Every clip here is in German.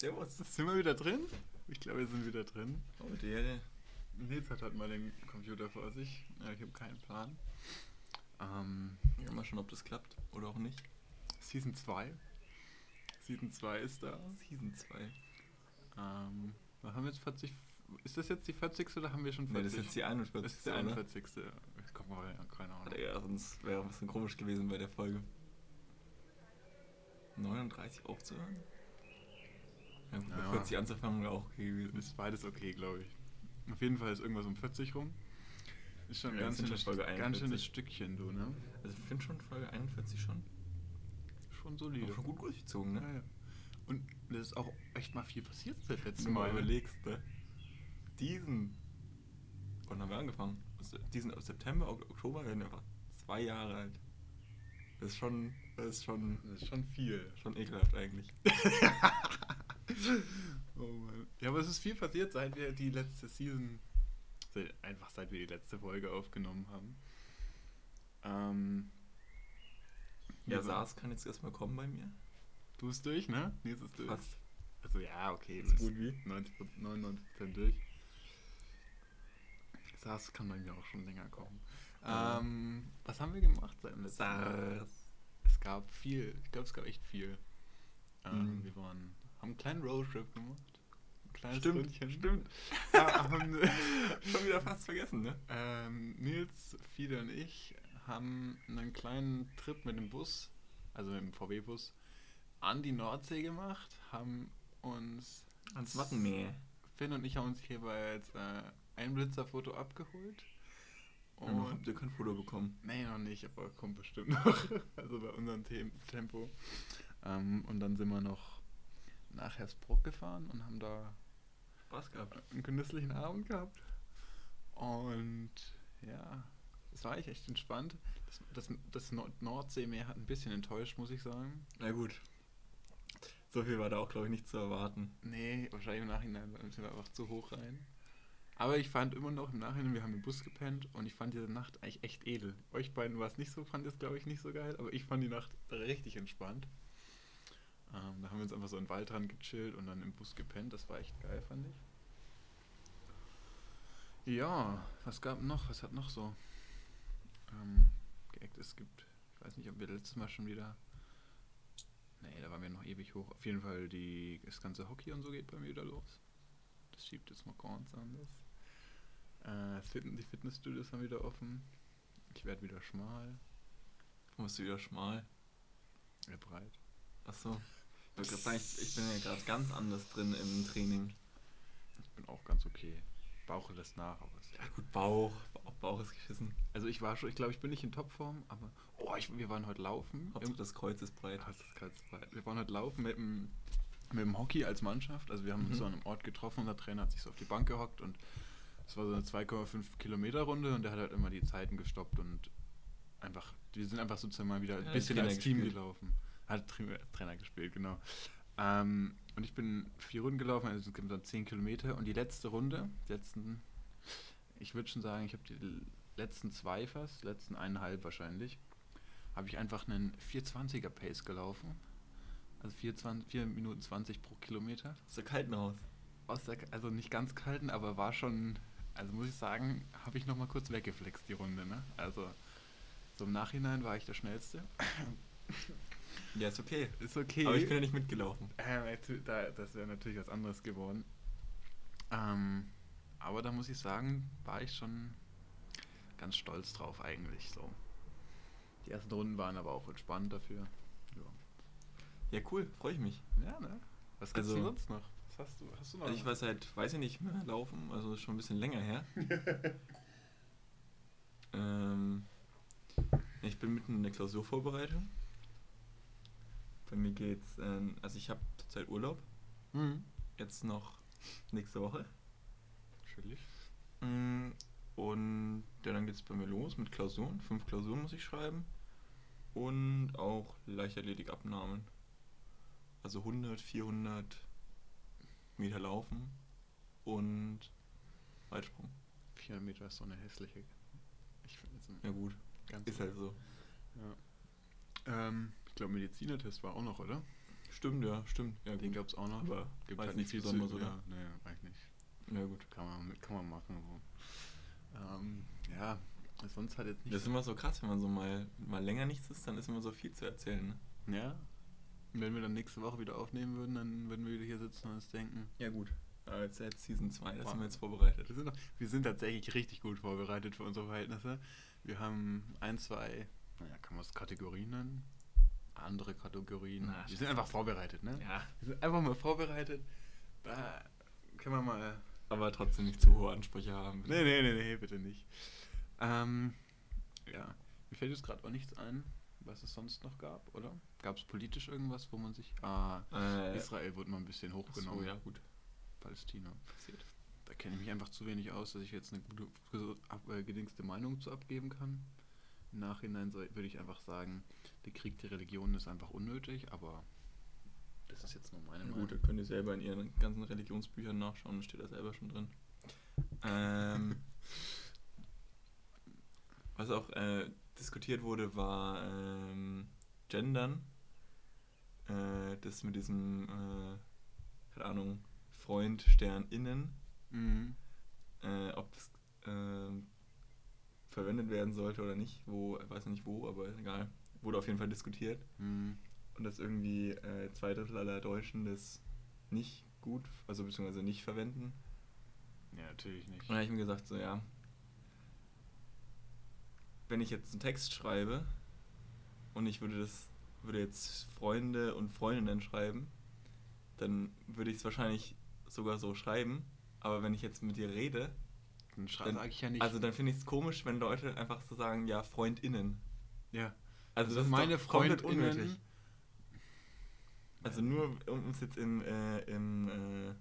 Servus. Sind wir wieder drin? Ich glaube, wir sind wieder drin. Oh, Ehre. Nils hat halt mal den Computer vor sich. Ja, ich habe keinen Plan. Ähm, Ja, mal schauen, ob das klappt oder auch nicht. Season 2. Season 2 ist da. Season 2. Ähm, wir haben jetzt 40. Ist das jetzt die 40. oder haben wir schon 40? Nee, das ist jetzt die 41. Das ist die oder? 41. Komm mal, keine Ahnung. Ja, sonst wäre ein bisschen komisch gewesen bei der Folge. 39 aufzuhören? Ja, gut, Ja. 40 anzufangen wäre auch okay gewesen. Ist beides okay, glaube ich. Auf jeden Fall ist irgendwas um 40 rum. Ist schon ein Ja, ganz, schönes, Folge ganz schönes 41. Stückchen, du, ne? Also ich finde schon Folge 41 schon, Schon solide. auch schon gut durchgezogen, ne? Ja, ja. Und es ist auch echt mal viel passiert seit Wenn letztem du mal Mal. überlegst, ne? Diesen. Wann haben wir angefangen? Diesen aus September, Ok- Oktober, wir werden einfach zwei Jahre alt. Das ist schon, das ist schon, Das ist schon viel. schon ekelhaft eigentlich. Oh Mann. Ja, aber es ist viel passiert, seit wir die letzte Season, seit, einfach seit wir die letzte Folge aufgenommen haben. Ähm, Ja, SARS kann jetzt erstmal kommen bei mir. Du bist durch, ne? Nils ist durch. Fast. Also ja, okay. Du gut wie. 90, 99% durch. SARS kann bei mir auch schon länger kommen. Ja. Ähm, was haben wir gemacht seit dem letzten? SARS. Es gab viel. Ich glaube, es gab echt viel. Ähm, Mhm. Wir waren, haben einen kleinen Roadtrip gemacht. Ein kleines Stimmt, Rundchen. stimmt. Ja, haben, Schon wieder fast vergessen, ne? ähm, Nils, Fiede und ich haben einen kleinen Trip mit dem Bus, also mit dem VW-Bus, an die Nordsee gemacht, haben uns Ans Wattenmeer. Finn und ich haben uns jeweils äh, ein Blitzerfoto abgeholt. Und Und habt ihr kein Foto bekommen. Nee, noch nicht, aber kommt bestimmt noch. Also bei unserem Tem Tempo. Ähm, und dann sind wir noch nach Hersbruck gefahren und haben da Spaß gehabt. einen genüsslichen Abend gehabt. Und ja, es war eigentlich echt entspannt. Das, das, das Nord Nordseemeer hat ein bisschen enttäuscht, muss ich sagen. Na gut. So viel war da auch, glaube ich, nicht zu erwarten. Nee, wahrscheinlich im Nachhinein sind wir einfach zu hoch rein. Aber ich fand immer noch im Nachhinein, wir haben im Bus gepennt und ich fand diese Nacht eigentlich echt edel. Euch beiden war es nicht so, fand es glaube ich nicht so geil, aber ich fand die Nacht richtig entspannt. Ähm, da haben wir uns einfach so in den Wald dran gechillt und dann im Bus gepennt. Das war echt geil, fand ich. Ja, was gab noch? Was hat noch so ähm, geeckt? Es gibt, ich weiß nicht, ob wir letztes Mal schon wieder. Nee, da waren wir noch ewig hoch. Auf jeden Fall die, das ganze Hockey und so geht bei mir wieder los. Das schiebt jetzt mal ganz anders. Äh, Fitness, die Fitnessstudios haben wieder offen. Ich werde wieder schmal, Warum bist du wieder schmal? äh, breit. Achso. Ich, wollte sagen, ich, ich bin ja gerade ganz anders drin im Training. Ich bin auch ganz okay. Bauch lässt nach, aber es Ja gut, Bauch. Bauch, Bauch ist geschissen. Also ich war schon, ich glaube, ich bin nicht in Topform, aber oh, ich, wir waren heute laufen. Hauptsache das Kreuz ist breit. Ah, das ist ganz breit. Wir waren heute laufen mit dem, mit dem Hockey als Mannschaft. Also wir haben uns Mhm. so an einem Ort getroffen und der Trainer hat sich so auf die Bank gehockt und es war so eine 2,5 Kilometer Runde und der hat halt immer die Zeiten gestoppt und einfach, wir sind einfach sozusagen mal wieder ein Ja, bisschen als Team gespielt. gelaufen. Hat Trainer, gespielt, genau. Ähm, und ich bin vier Runden gelaufen, also es gibt dann 10 Kilometer und die letzte Runde, die letzten, ich würde schon sagen, ich habe die letzten zwei fast, letzten eineinhalb wahrscheinlich, habe ich einfach einen 420er Pace gelaufen. Also 4, 4 Minuten 20 pro Kilometer. Aus der kalten raus. Aus der, also nicht ganz kalten, aber war schon, also muss ich sagen, habe ich nochmal kurz weggeflext die Runde. Ne? Also so im Nachhinein war ich der Schnellste. Ja, ist okay. Ist okay. Aber ich bin ja nicht mitgelaufen. Ähm, das wäre natürlich was anderes geworden. Ähm, aber da muss ich sagen, war ich schon ganz stolz drauf eigentlich so. Die ersten Runden waren aber auch entspannt dafür. Ja, Ja, cool. Freue ich mich. ja ne? Was gibt's Also- denn sonst noch? Was hast du? Hast du noch? Also ich war seit, weiß ich nicht mehr, laufen. Also schon ein bisschen länger her. ähm, ich bin mitten in der Klausurvorbereitung. Bei mir geht's, ähm, also ich habe zurzeit Urlaub. Mhm. Jetzt noch nächste Woche. Natürlich. Mm, Und ja, dann geht's bei mir los mit Klausuren. Fünf Klausuren muss ich schreiben. Und auch Leichtathletikabnahmen. Also 100, 400 Meter laufen und Weitsprung. 400 Meter ist so eine hässliche. Ich finde es Ja gut, ganz ist halt so. Ja. Ähm, glaube, Medizinertest war auch noch, oder? Stimmt, ja, stimmt. Ja, Den gab es auch noch. Aber Gibt weiß halt nicht viel Besonderes, oder? Ja, nee, eigentlich nicht. Ja, gut. Kann man, kann man machen. So. Ähm, ja, sonst halt jetzt nicht. Das ist immer so krass, wenn man so mal, mal länger nichts ist, dann ist immer so viel zu erzählen, ne? ja. Und wenn wir dann nächste Woche wieder aufnehmen würden, dann würden wir wieder hier sitzen und uns denken. Ja, gut. Aber jetzt, jetzt Season 2, das Wow. sind wir jetzt vorbereitet. Wir sind, noch, wir sind tatsächlich richtig gut vorbereitet für unsere Verhältnisse. Wir haben ein, zwei, naja, kann man es Kategorien nennen? Andere Kategorien. Na, wir sind einfach vorbereitet, ne? Ja. Wir sind einfach mal vorbereitet. Da können wir mal. Aber trotzdem nicht zu hohe Ansprüche haben. Nee, nee, nee, nee, bitte nicht. Ähm, ja, mir fällt jetzt gerade auch nichts ein, was es sonst noch gab, oder? Gab es politisch irgendwas, wo man sich. Ah, Äh, Israel wurde mal ein bisschen hochgenommen. so, ja, gut. Palästina. Passiert. Da kenne ich mich einfach zu wenig aus, dass ich jetzt eine gute, gedingste Meinung zu abgeben kann. Im Nachhinein würde ich einfach sagen, der Krieg der Religion ist einfach unnötig, aber das ist jetzt nur meine Meinung. gut, da könnt ihr selber in ihren ganzen Religionsbüchern nachschauen, da steht da selber schon drin. Ähm, was auch äh, diskutiert wurde, war ähm, Gendern. Äh, das mit diesem, äh, keine Ahnung, Freund, Stern, Innen. Mhm. Äh, ob es ähm, verwendet werden sollte oder nicht. Wo, ich weiß nicht wo, aber egal. Wurde auf jeden Fall diskutiert. Mhm. Und dass irgendwie äh, zwei Drittel aller Deutschen das nicht gut, also beziehungsweise nicht verwenden. Ja, natürlich nicht. Und dann habe ich mir gesagt, so ja, wenn ich jetzt einen Text schreibe und ich würde das, würde jetzt Freunde und Freundinnen schreiben, dann würde ich es wahrscheinlich sogar so schreiben. Aber wenn ich jetzt mit dir rede, Dann dann- sag ich ja nicht. also dann finde ich es komisch, wenn Leute einfach so sagen, ja, FreundInnen. ja. Also, das ist meine doch komplett unnötig. Also nur um es jetzt im, äh, im äh,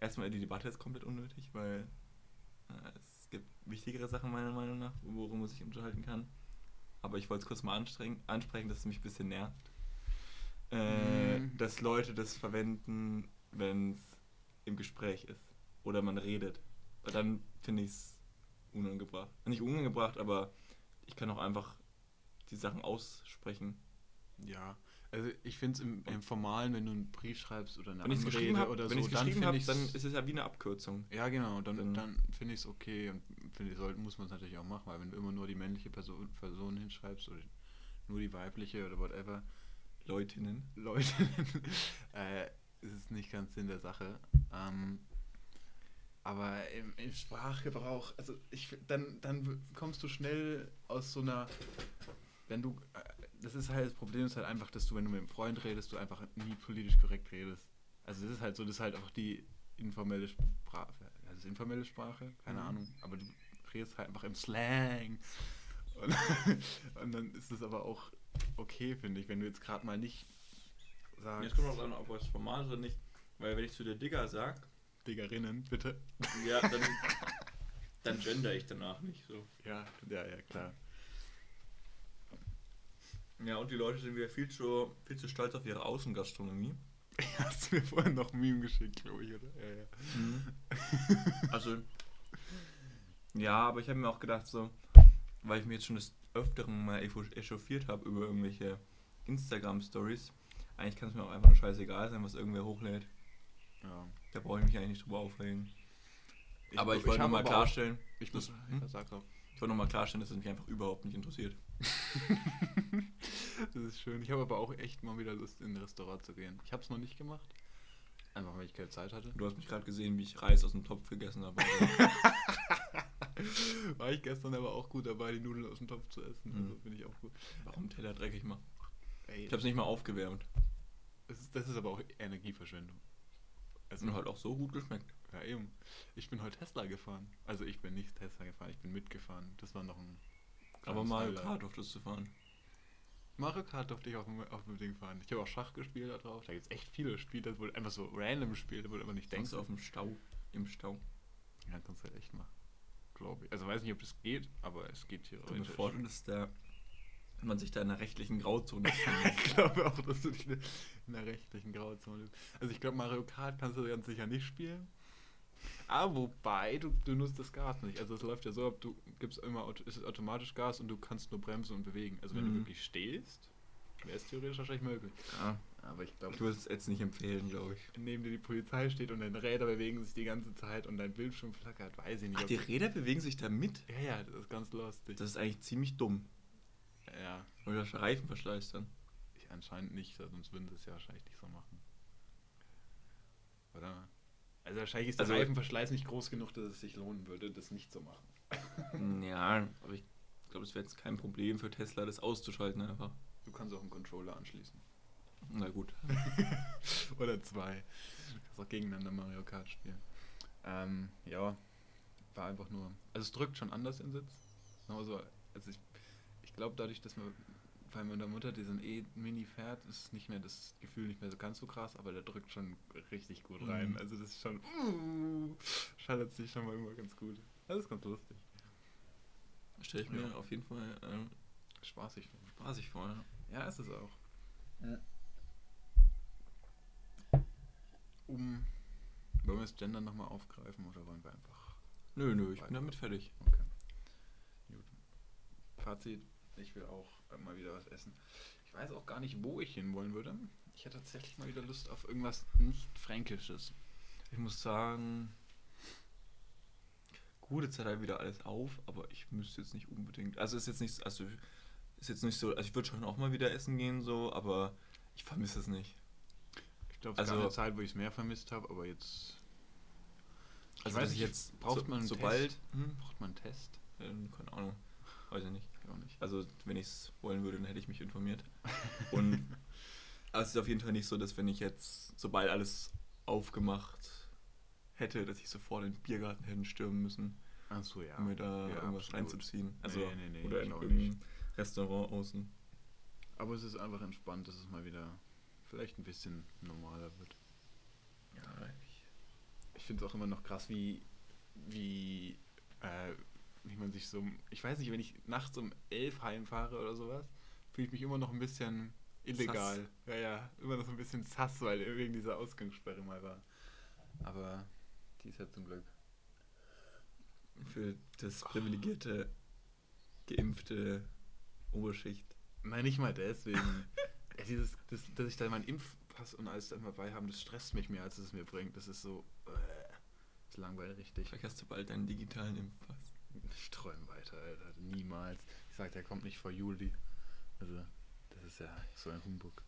erstmal die Debatte ist komplett unnötig, weil äh, es gibt wichtigere Sachen meiner Meinung nach, worum man sich unterhalten kann. Aber ich wollte es kurz mal ansprechen, dass es mich ein bisschen nervt. Äh, Mm. Dass Leute das verwenden, wenn es im Gespräch ist. Oder man redet. Weil dann finde ich es unangebracht. Nicht unangebracht, aber ich kann auch einfach die Sachen aussprechen. Ja. Also ich finde es im, im Formalen, wenn du einen Brief schreibst oder eine Wenn Anrede habe, oder wenn so, dann geschrieben finde ich dann ist es ja wie eine Abkürzung. Ja, genau, dann, Dann- dann finde ich es okay und finde ich, muss man es natürlich auch machen, weil wenn du immer nur die männliche Person, Person hinschreibst oder nur die weibliche oder whatever, Leutinnen. Leute, äh, ist es nicht ganz Sinn der Sache. Ähm, aber im, im Sprachgebrauch, also ich dann, dann kommst du schnell aus so einer, wenn du, äh, das ist halt, das Problem ist halt einfach, dass du, wenn du mit einem Freund redest, du einfach nie politisch korrekt redest. Also das ist halt so, das ist halt einfach die informelle Sprache, das ist informelle Sprache, keine Mhm. Ahnung, aber du redest halt einfach im Slang. Und, und dann ist es aber auch okay, finde ich, wenn du jetzt gerade mal nicht sagst, Jetzt kommt auch an, ob was formal ist oder nicht. Weil wenn ich zu der Digger sag, Diggerinnen, bitte. ja, dann, dann gender ich danach nicht so. Ja, ja, ja, klar. Ja, und die Leute sind wieder viel zu, viel zu stolz auf ihre Außengastronomie. Hast du mir vorhin noch ein Meme geschickt, glaube ich, oder? Ja, ja. Also, ja, aber ich habe mir auch gedacht, so, weil ich mir jetzt schon des Öfteren mal echauffiert habe über irgendwelche Instagram-Stories, eigentlich kann es mir auch einfach nur scheißegal sein, was irgendwer hochlädt. ja. Da brauche ich mich eigentlich nicht drüber aufregen. aber ich, ich wollte nur mal aber auch- klarstellen, Ich das- muss, hm? ja, sag doch. Ich wollte nur mal klarstellen, dass es mich einfach überhaupt nicht interessiert. das ist schön. Ich habe aber auch echt mal wieder Lust, in ein Restaurant zu gehen. Ich habe es noch nicht gemacht. Einfach, weil ich keine Zeit hatte. Du hast mich gerade gesehen, wie ich Reis aus dem Topf gegessen habe. War ich gestern aber auch gut dabei, die Nudeln aus dem Topf zu essen. Mhm. Also finde ich auch gut. Warum Teller dreckig machen? Ey, Ich habe es nicht mal aufgewärmt. das, ist, das ist aber auch Energieverschwendung. Es hat halt auch so gut geschmeckt. Ja, eben. Ich bin heute Tesla gefahren. Also ich bin nicht Tesla gefahren, ich bin mitgefahren. Das war noch ein. Aber Mario Highlight. Kart durftest du fahren. Mario Kart durfte ich auf dem, auf dem Ding fahren. Ich habe auch Schach gespielt da drauf. Da gibt es echt viele Spiele, wo einfach so random spielt, wo du aber nicht Denkst auf dem Stau? Im Stau. Ja, kannst du halt echt machen. Glaube ich. Also weiß nicht, ob das geht, aber es geht Du theoretisch. bevortest da, wenn man sich da in einer rechtlichen Grauzone ich glaube auch, dass du dich in einer rechtlichen Grauzone bist. Also ich glaube, Mario Kart kannst du ganz sicher nicht spielen. Aber wobei, du, du nutzt das Gas nicht. Also es läuft ja so ab, du gibst immer, auto- es ist automatisch Gas und du kannst nur bremsen und bewegen. Also wenn Mhm. du wirklich stehst, Wäre es theoretisch wahrscheinlich möglich. Ja. Aber ich glaube, Ich würde es jetzt nicht empfehlen, glaube ich. neben dir die Polizei steht und deine Räder bewegen sich die ganze Zeit und dein Bildschirm flackert, weiß ich nicht. Ach, die Räder bewegen sich da mit? ja, ja, das ist ganz lustig. Das ist eigentlich ziemlich dumm. ja, Oder der Reifen verschleißt dann. ich anscheinend nicht, sonst würden sie es ja wahrscheinlich nicht so machen. Oder? Also wahrscheinlich ist der Also- Reifenverschleiß nicht groß genug, dass es sich lohnen würde, das nicht zu machen. Ja, aber ich glaube, es wäre jetzt kein Problem für Tesla, das auszuschalten einfach. Du kannst auch einen Controller anschließen. Na gut. Oder zwei. Du kannst auch gegeneinander Mario Kart spielen. Ähm, ja, war einfach nur. Also es drückt schon anders in Sitz. Genauso, also ich, ich glaube dadurch, dass man bei meiner Mutter diesen E-Mini fährt, ist nicht mehr das Gefühl nicht mehr so ganz so krass, aber der drückt schon richtig gut rein. Mhm. Also das ist schon. Uh, schaltet sich schon mal immer ganz gut. Das ist ganz lustig. Stelle ich mir Ja. auf jeden Fall ähm, Spaßig. spaßig vor. Ja. Ja, ist es auch. Um. Wollen wir das Gender nochmal aufgreifen oder wollen wir einfach. Nö, nö, ich bin damit fertig. Okay. Gut. Fazit: Ich will auch mal wieder was essen. Ich weiß auch gar nicht, wo ich hin wollen würde. Ich hätte tatsächlich mal wieder Lust auf irgendwas nicht Fränkisches. Ich muss sagen, gute Zeit halt wieder alles auf, aber ich müsste jetzt nicht unbedingt. Also ist jetzt nicht, also ist jetzt nicht so, also ich würde schon auch mal wieder essen gehen, so, aber ich vermisse es nicht. Ich glaube, es Also- gab eine Zeit, wo ich es mehr vermisst habe, aber jetzt. Also weiß ich jetzt braucht so, man einen sobald, Test? hm, Braucht man einen Test? ähm, keine Ahnung, weiß ich nicht. Ich auch nicht. Also wenn ich es wollen würde, dann hätte ich mich informiert. Und aber es ist auf jeden Fall nicht so, dass wenn ich jetzt, sobald alles aufgemacht hätte, dass ich sofort in den Biergarten hätte stürmen müssen, Achso, ja. um mir da Ja, irgendwas absolut. reinzuziehen. Also Nee, nee, nee, oder in irgendein Restaurant außen. Aber es ist einfach entspannt, dass es mal wieder vielleicht ein bisschen normaler wird. Ja, ich, Ich finde es auch immer noch krass, wie, wie, äh, wie man sich so. Ich weiß nicht, wenn ich nachts um elf heimfahre oder sowas, fühle ich mich immer noch ein bisschen illegal. Sass. Ja, ja, immer noch so ein bisschen sass, weil wegen dieser Ausgangssperre mal war. Aber die ist ja zum Glück. für das privilegierte, geimpfte Oberschicht. Nein, nicht mal deswegen. dieses, das, dass ich da meinen Impfpass und alles dann dabei haben, das stresst mich mehr, als es mir bringt. Das ist so. Äh, das langweilig richtig. Vielleicht hast du bald deinen digitalen Impfpass. Ich träume weiter, Alter. Niemals. Ich sag, der kommt nicht vor Juli. Also, das ist ja so ein Humbug.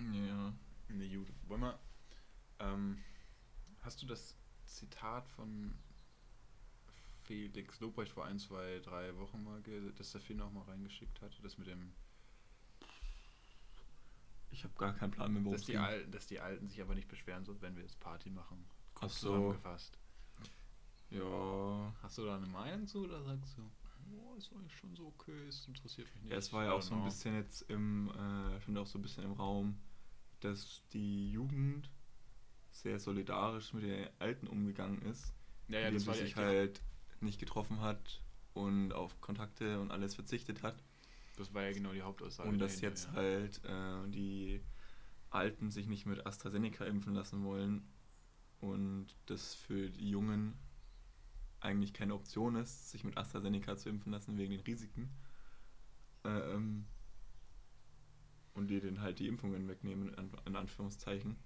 Ja. Ne, Juli. Wollen wir. Ähm, hast du das Zitat von Felix Lobrecht vor ein, zwei, drei Wochen mal, ge- das der Film auch mal reingeschickt hatte? Das mit dem. Ich habe gar keinen Plan mehr, worum Dass es die, ging. Al dass die Alten sich aber nicht beschweren sollen, wenn wir jetzt Party machen. Ach Kurz so. zusammengefasst. Ja. Hast du da eine Meinung zu oder sagst du, oh, ist eigentlich schon so okay, es interessiert mich nicht? Ja, es war ja auch so ein bisschen jetzt im, äh, stand auch so ein bisschen im Raum, dass die Jugend sehr solidarisch mit den Alten umgegangen ist, Ja, ja, indem sie sich halt nicht getroffen hat und auf Kontakte und alles verzichtet hat. Das war ja genau die Hauptaussage. und dass jetzt ja. halt äh, die Alten sich nicht mit AstraZeneca impfen lassen wollen und das für die Jungen eigentlich keine Option ist, sich mit AstraZeneca zu impfen lassen wegen den Risiken. Ähm, und die denen halt die Impfungen wegnehmen, in, An- in Anführungszeichen.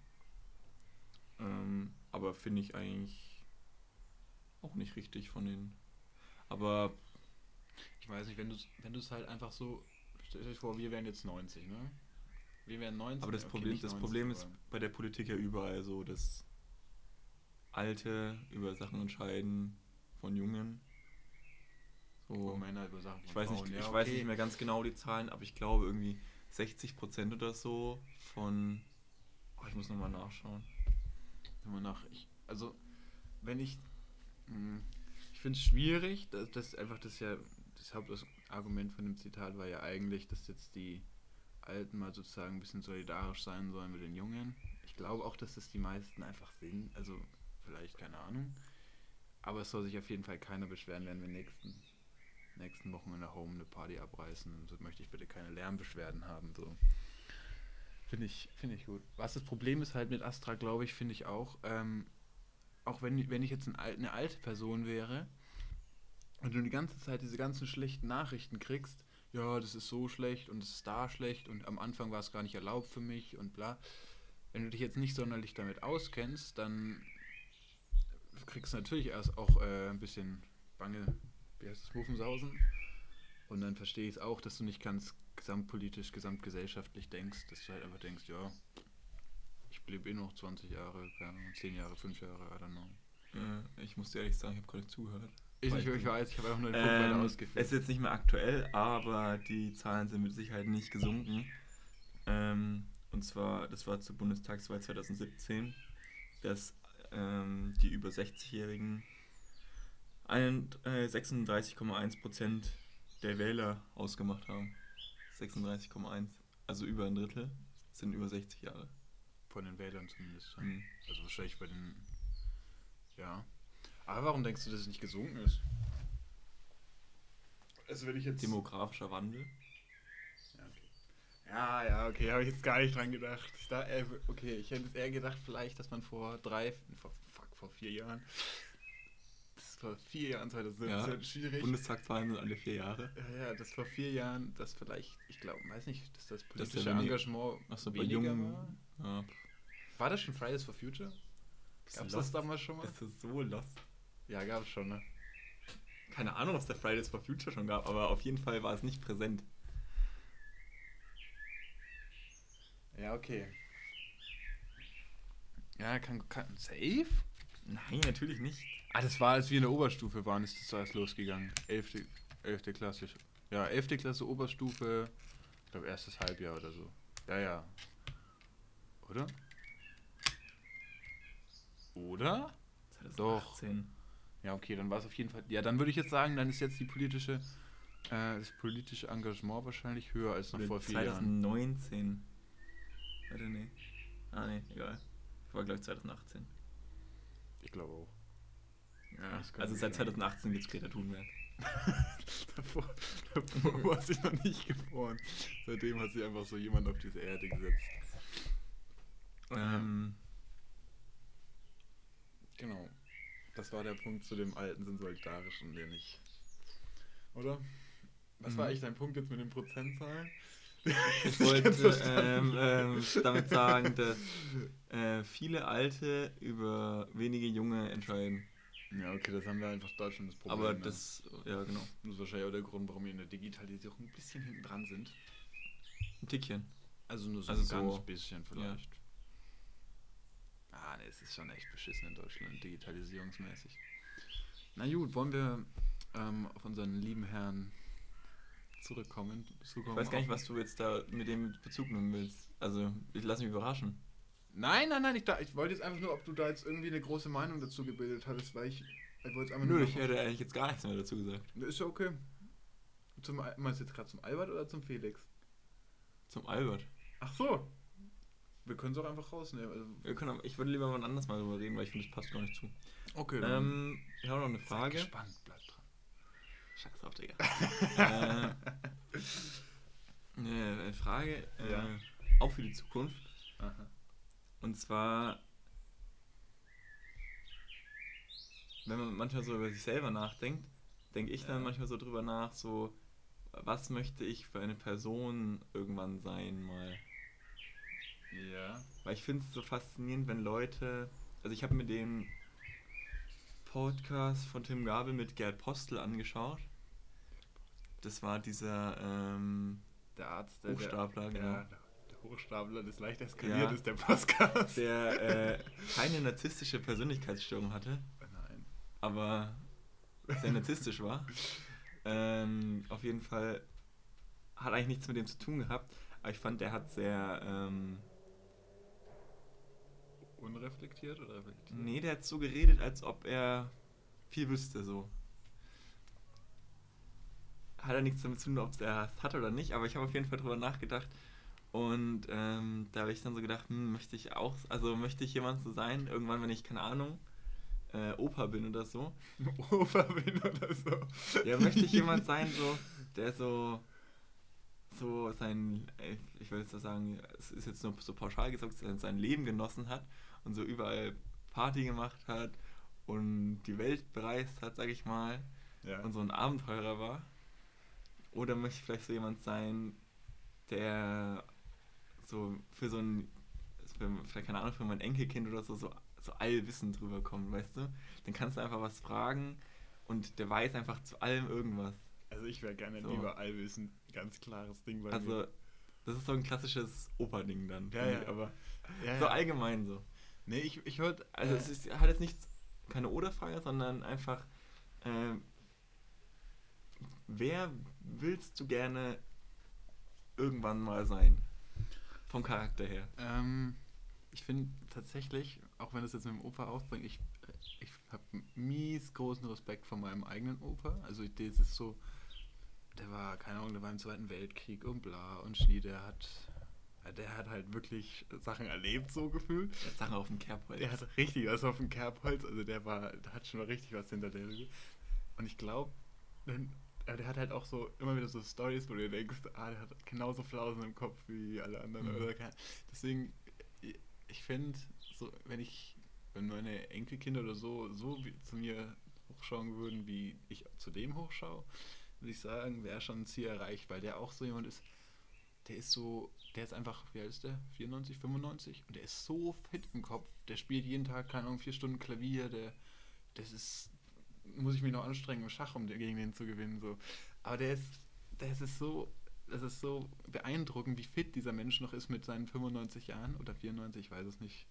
Ähm, aber finde ich eigentlich auch nicht richtig von denen. Aber Ich weiß nicht, wenn du es wenn du's halt einfach so. Stell dir vor, wir wären jetzt 90, ne? Wir wären 90. Aber das okay, Problem, das 90, Problem ist bei der Politik ja überall so, dass Alte über Sachen entscheiden von Jungen. So, Männer über Sachen ich weiß nicht, ja, ich weiß okay. nicht mehr ganz genau die Zahlen, aber ich glaube irgendwie 60% oder so von. Oh, ich muss nochmal nachschauen. Man nach. Ich, also, wenn ich. mh, Ich finde es schwierig, dass das einfach das ja. Das Hauptargument von dem Zitat war ja eigentlich, dass jetzt die Alten mal sozusagen ein bisschen solidarisch sein sollen mit den Jungen. Ich glaube auch, dass das die meisten einfach sind. Also, vielleicht, keine Ahnung. Aber es soll sich auf jeden Fall keiner beschweren, wenn wir nächsten, nächsten Wochen in der Home eine Party abreißen. So möchte ich bitte keine Lärmbeschwerden haben. So. Finde ich, finde ich gut. Was das Problem ist halt mit Astra, glaube ich, finde ich auch, ähm, auch wenn, wenn ich jetzt ein, eine alte Person wäre und du die ganze Zeit diese ganzen schlechten Nachrichten kriegst, ja, das ist so schlecht und es ist da schlecht und am Anfang war es gar nicht erlaubt für mich und bla. Wenn du dich jetzt nicht sonderlich damit auskennst, dann kriegst du natürlich erst auch äh, ein bisschen bange, wie heißt das, Muffensausen. Und dann verstehe ich es auch, dass du nicht ganz gesamtpolitisch, gesamtgesellschaftlich denkst, dass du halt einfach denkst, ja, ich blieb eh noch 20 Jahre, keine Ahnung, 10 Jahre, 5 Jahre, I don't know. Äh, ich muss dir ehrlich sagen, ich habe gerade zugehört. Ich, Weil ich, ich bin- weiß, ich habe einfach nur den Punkt weiter Ähm, ausgeführt. es ist jetzt nicht mehr aktuell, aber die Zahlen sind mit Sicherheit nicht gesunken. Ähm, und zwar, das war zur Bundestagswahl 2017, dass ähm, die über 60-Jährigen ein- äh, 36,1% der Wähler ausgemacht haben. 36,1. Also über ein Drittel sind über 60 Jahre. Von den Wählern zumindest. Mhm. Also wahrscheinlich bei den. Ja. Aber warum denkst du, dass es nicht gesunken ist? Also wenn ich jetzt. Demografischer Wandel. Ja. Ja, okay, habe ich jetzt gar nicht dran gedacht. Ich da, äh, okay, ich hätte jetzt eher gedacht, vielleicht, dass man vor drei, vor, fuck, vor vier Jahren. Das ist vor vier Jahren 2017 Ja, schwierig. Bundestagswahlen sind alle vier Jahre. ja, ja, das vor vier Jahren, das vielleicht, ich glaube, weiß nicht, dass das Dass politische wenig- Engagement Achso, bei weniger jungen. war. Ja, War das schon Fridays for Future? Gab es das damals schon mal? Das ist so lost. Ja, gab es schon, ne? Keine Ahnung, ob es der Fridays for Future schon gab, aber auf jeden Fall war es nicht präsent. Ja, okay. Ja, kann, kann. Safe? Nein, natürlich nicht. Ah, das war, als wir in der Oberstufe waren, ist das erst losgegangen. Elfte, elfte Klasse. Ja, elfte Klasse Oberstufe. Ich glaube, erstes Halbjahr oder so. Ja, ja. Oder? Oder? 2018. Ja, okay, dann war es auf jeden Fall. Ja, dann würde ich jetzt sagen, dann ist jetzt die politische, äh, das politische Engagement wahrscheinlich höher als noch Oder vor vier Jahren. 2019. Warte, nee. Ah, nee, egal. War, glaube ich, 2018. Ich glaube auch. Ja, also seit sein. 2018 gibt es Greta Thunberg. davor, davor war sie noch nicht geboren. Seitdem hat sie einfach so jemand auf diese Erde gesetzt. Ähm, Genau. Das war der Punkt zu dem Alten sind solidarisch und der nicht. Oder? Was Mhm. war eigentlich dein Punkt jetzt mit den Prozentzahlen? Ich wollte ähm, ähm, damit sagen, dass äh, viele Alte über wenige Junge entscheiden. Ja, okay, das haben wir einfach Deutschland das Problem. Aber ne? das, ja, genau. das ist wahrscheinlich auch der Grund, warum wir in der Digitalisierung ein bisschen hinten dran sind. Ein Tickchen. Also nur so Also ein ganz so- bisschen vielleicht. Ah, ne, es ist schon echt beschissen in Deutschland, digitalisierungsmäßig. Na gut, wollen wir ähm, auf unseren lieben Herrn zurückkommen? Ich weiß gar nicht, was du jetzt da mit dem Bezug nehmen willst. Also, ich lass mich überraschen. Nein, nein, nein, ich, da, ich wollte jetzt einfach nur, ob du da jetzt irgendwie eine große Meinung dazu gebildet hattest, weil ich, ich wollte es einfach Nö, nur. ich hätte eigentlich jetzt gar nichts mehr dazu gesagt. Ist ja okay. Zum, meinst du jetzt gerade zum Albert oder zum Felix? Zum Albert. Ach so. Wir können es auch einfach rausnehmen. Also, Wir können, ich würde lieber mal anders mal drüber reden, weil ich finde, das passt gar nicht zu. okay, Ähm, ich habe noch eine Frage. gespannt, bleibt dran. Scheiß drauf, Digga. äh, eine eine Frage, äh, Ja. auch für die Zukunft. Aha. Und zwar, wenn man manchmal so über sich selber nachdenkt, denke ich dann Ja. manchmal so drüber nach, so, was möchte ich für eine Person irgendwann sein mal? Ja. Weil ich finde es so faszinierend, wenn Leute, also ich habe mir den Podcast von Tim Gabel mit Gerd Postel angeschaut. Das war dieser, ähm, Der Arzt, der. Hochstapler, der, genau. Der, der Hochstapler, das leicht eskaliert Ja. ist, der Podcast. der äh, keine narzisstische Persönlichkeitsstörung hatte, Nein. aber sehr narzisstisch war. Ähm, auf jeden Fall hat eigentlich nichts mit dem zu tun gehabt, aber ich fand, der hat sehr, ähm, Unreflektiert oder reflektiert? nee, der hat so geredet, als ob er viel wüsste, so. Hat er nichts damit zu tun, ob er es hat oder nicht, aber ich habe auf jeden Fall drüber nachgedacht. Und ähm, da habe ich dann so gedacht, hm, möchte ich auch, also möchte ich jemand so sein, irgendwann, wenn ich, keine Ahnung, äh, Opa bin oder so. Oberwind oder so. Ja, möchte ich jemand sein, so, der so, so sein, äh, ich will jetzt so sagen, es ist jetzt nur so pauschal gesagt, sein- sein Leben genossen hat und so überall Party gemacht hat und die Welt bereist hat, sag ich mal, Ja. und so ein Abenteurer war. Oder möchte ich vielleicht so jemand sein, der so für so ein, für, vielleicht keine Ahnung, für mein Enkelkind oder so, so, so allwissend drüber kommt, weißt du? Dann kannst du einfach was fragen und der weiß einfach zu allem irgendwas. Also ich wäre gerne So. lieber allwissend, ganz klares Ding bei Also, mir. das ist so ein klassisches Opa-Ding dann. Ja, ja. ich, Aber Ja, so ja. allgemein so. Nee, ich, ich würde. Also, es ist halt jetzt nicht keine Oder-Frage, sondern einfach, ähm, wer willst du gerne irgendwann mal sein? Vom Charakter her. Ähm, ich finde tatsächlich, auch wenn das jetzt mit dem Opa aufbringt, ich, ich habe mies großen Respekt vor meinem eigenen Opa. Also das ist so, der war, keine Ahnung, der war im Zweiten Weltkrieg und bla und Schnie, der hat, der hat halt wirklich Sachen erlebt, so gefühlt. Der hat Sachen auf dem Kerbholz. Der hat richtig was auf dem Kerbholz, also der war, der hat schon mal richtig was hinter der. Und ich glaube, der hat halt auch so immer wieder so Stories, wo du denkst, ah, der hat genauso Flausen im Kopf wie alle anderen. Mhm. Oder deswegen, ich- ich finde, so, wenn ich, wenn meine Enkelkinder oder so, so zu mir hochschauen würden, wie ich zu dem hochschaue, würde ich sagen, wäre schon ein Ziel erreicht, weil der auch so jemand ist, der ist so, der ist einfach, wie alt ist der? 94, 95? Und der ist so fit im Kopf. Der spielt jeden Tag, keine Ahnung, vier Stunden Klavier. Der, das ist, muss ich mich noch anstrengen im Schach, um gegen den zu gewinnen. So. Aber der ist, der ist so, das ist so beeindruckend, wie fit dieser Mensch noch ist mit seinen 95 Jahren oder 94, ich weiß es nicht.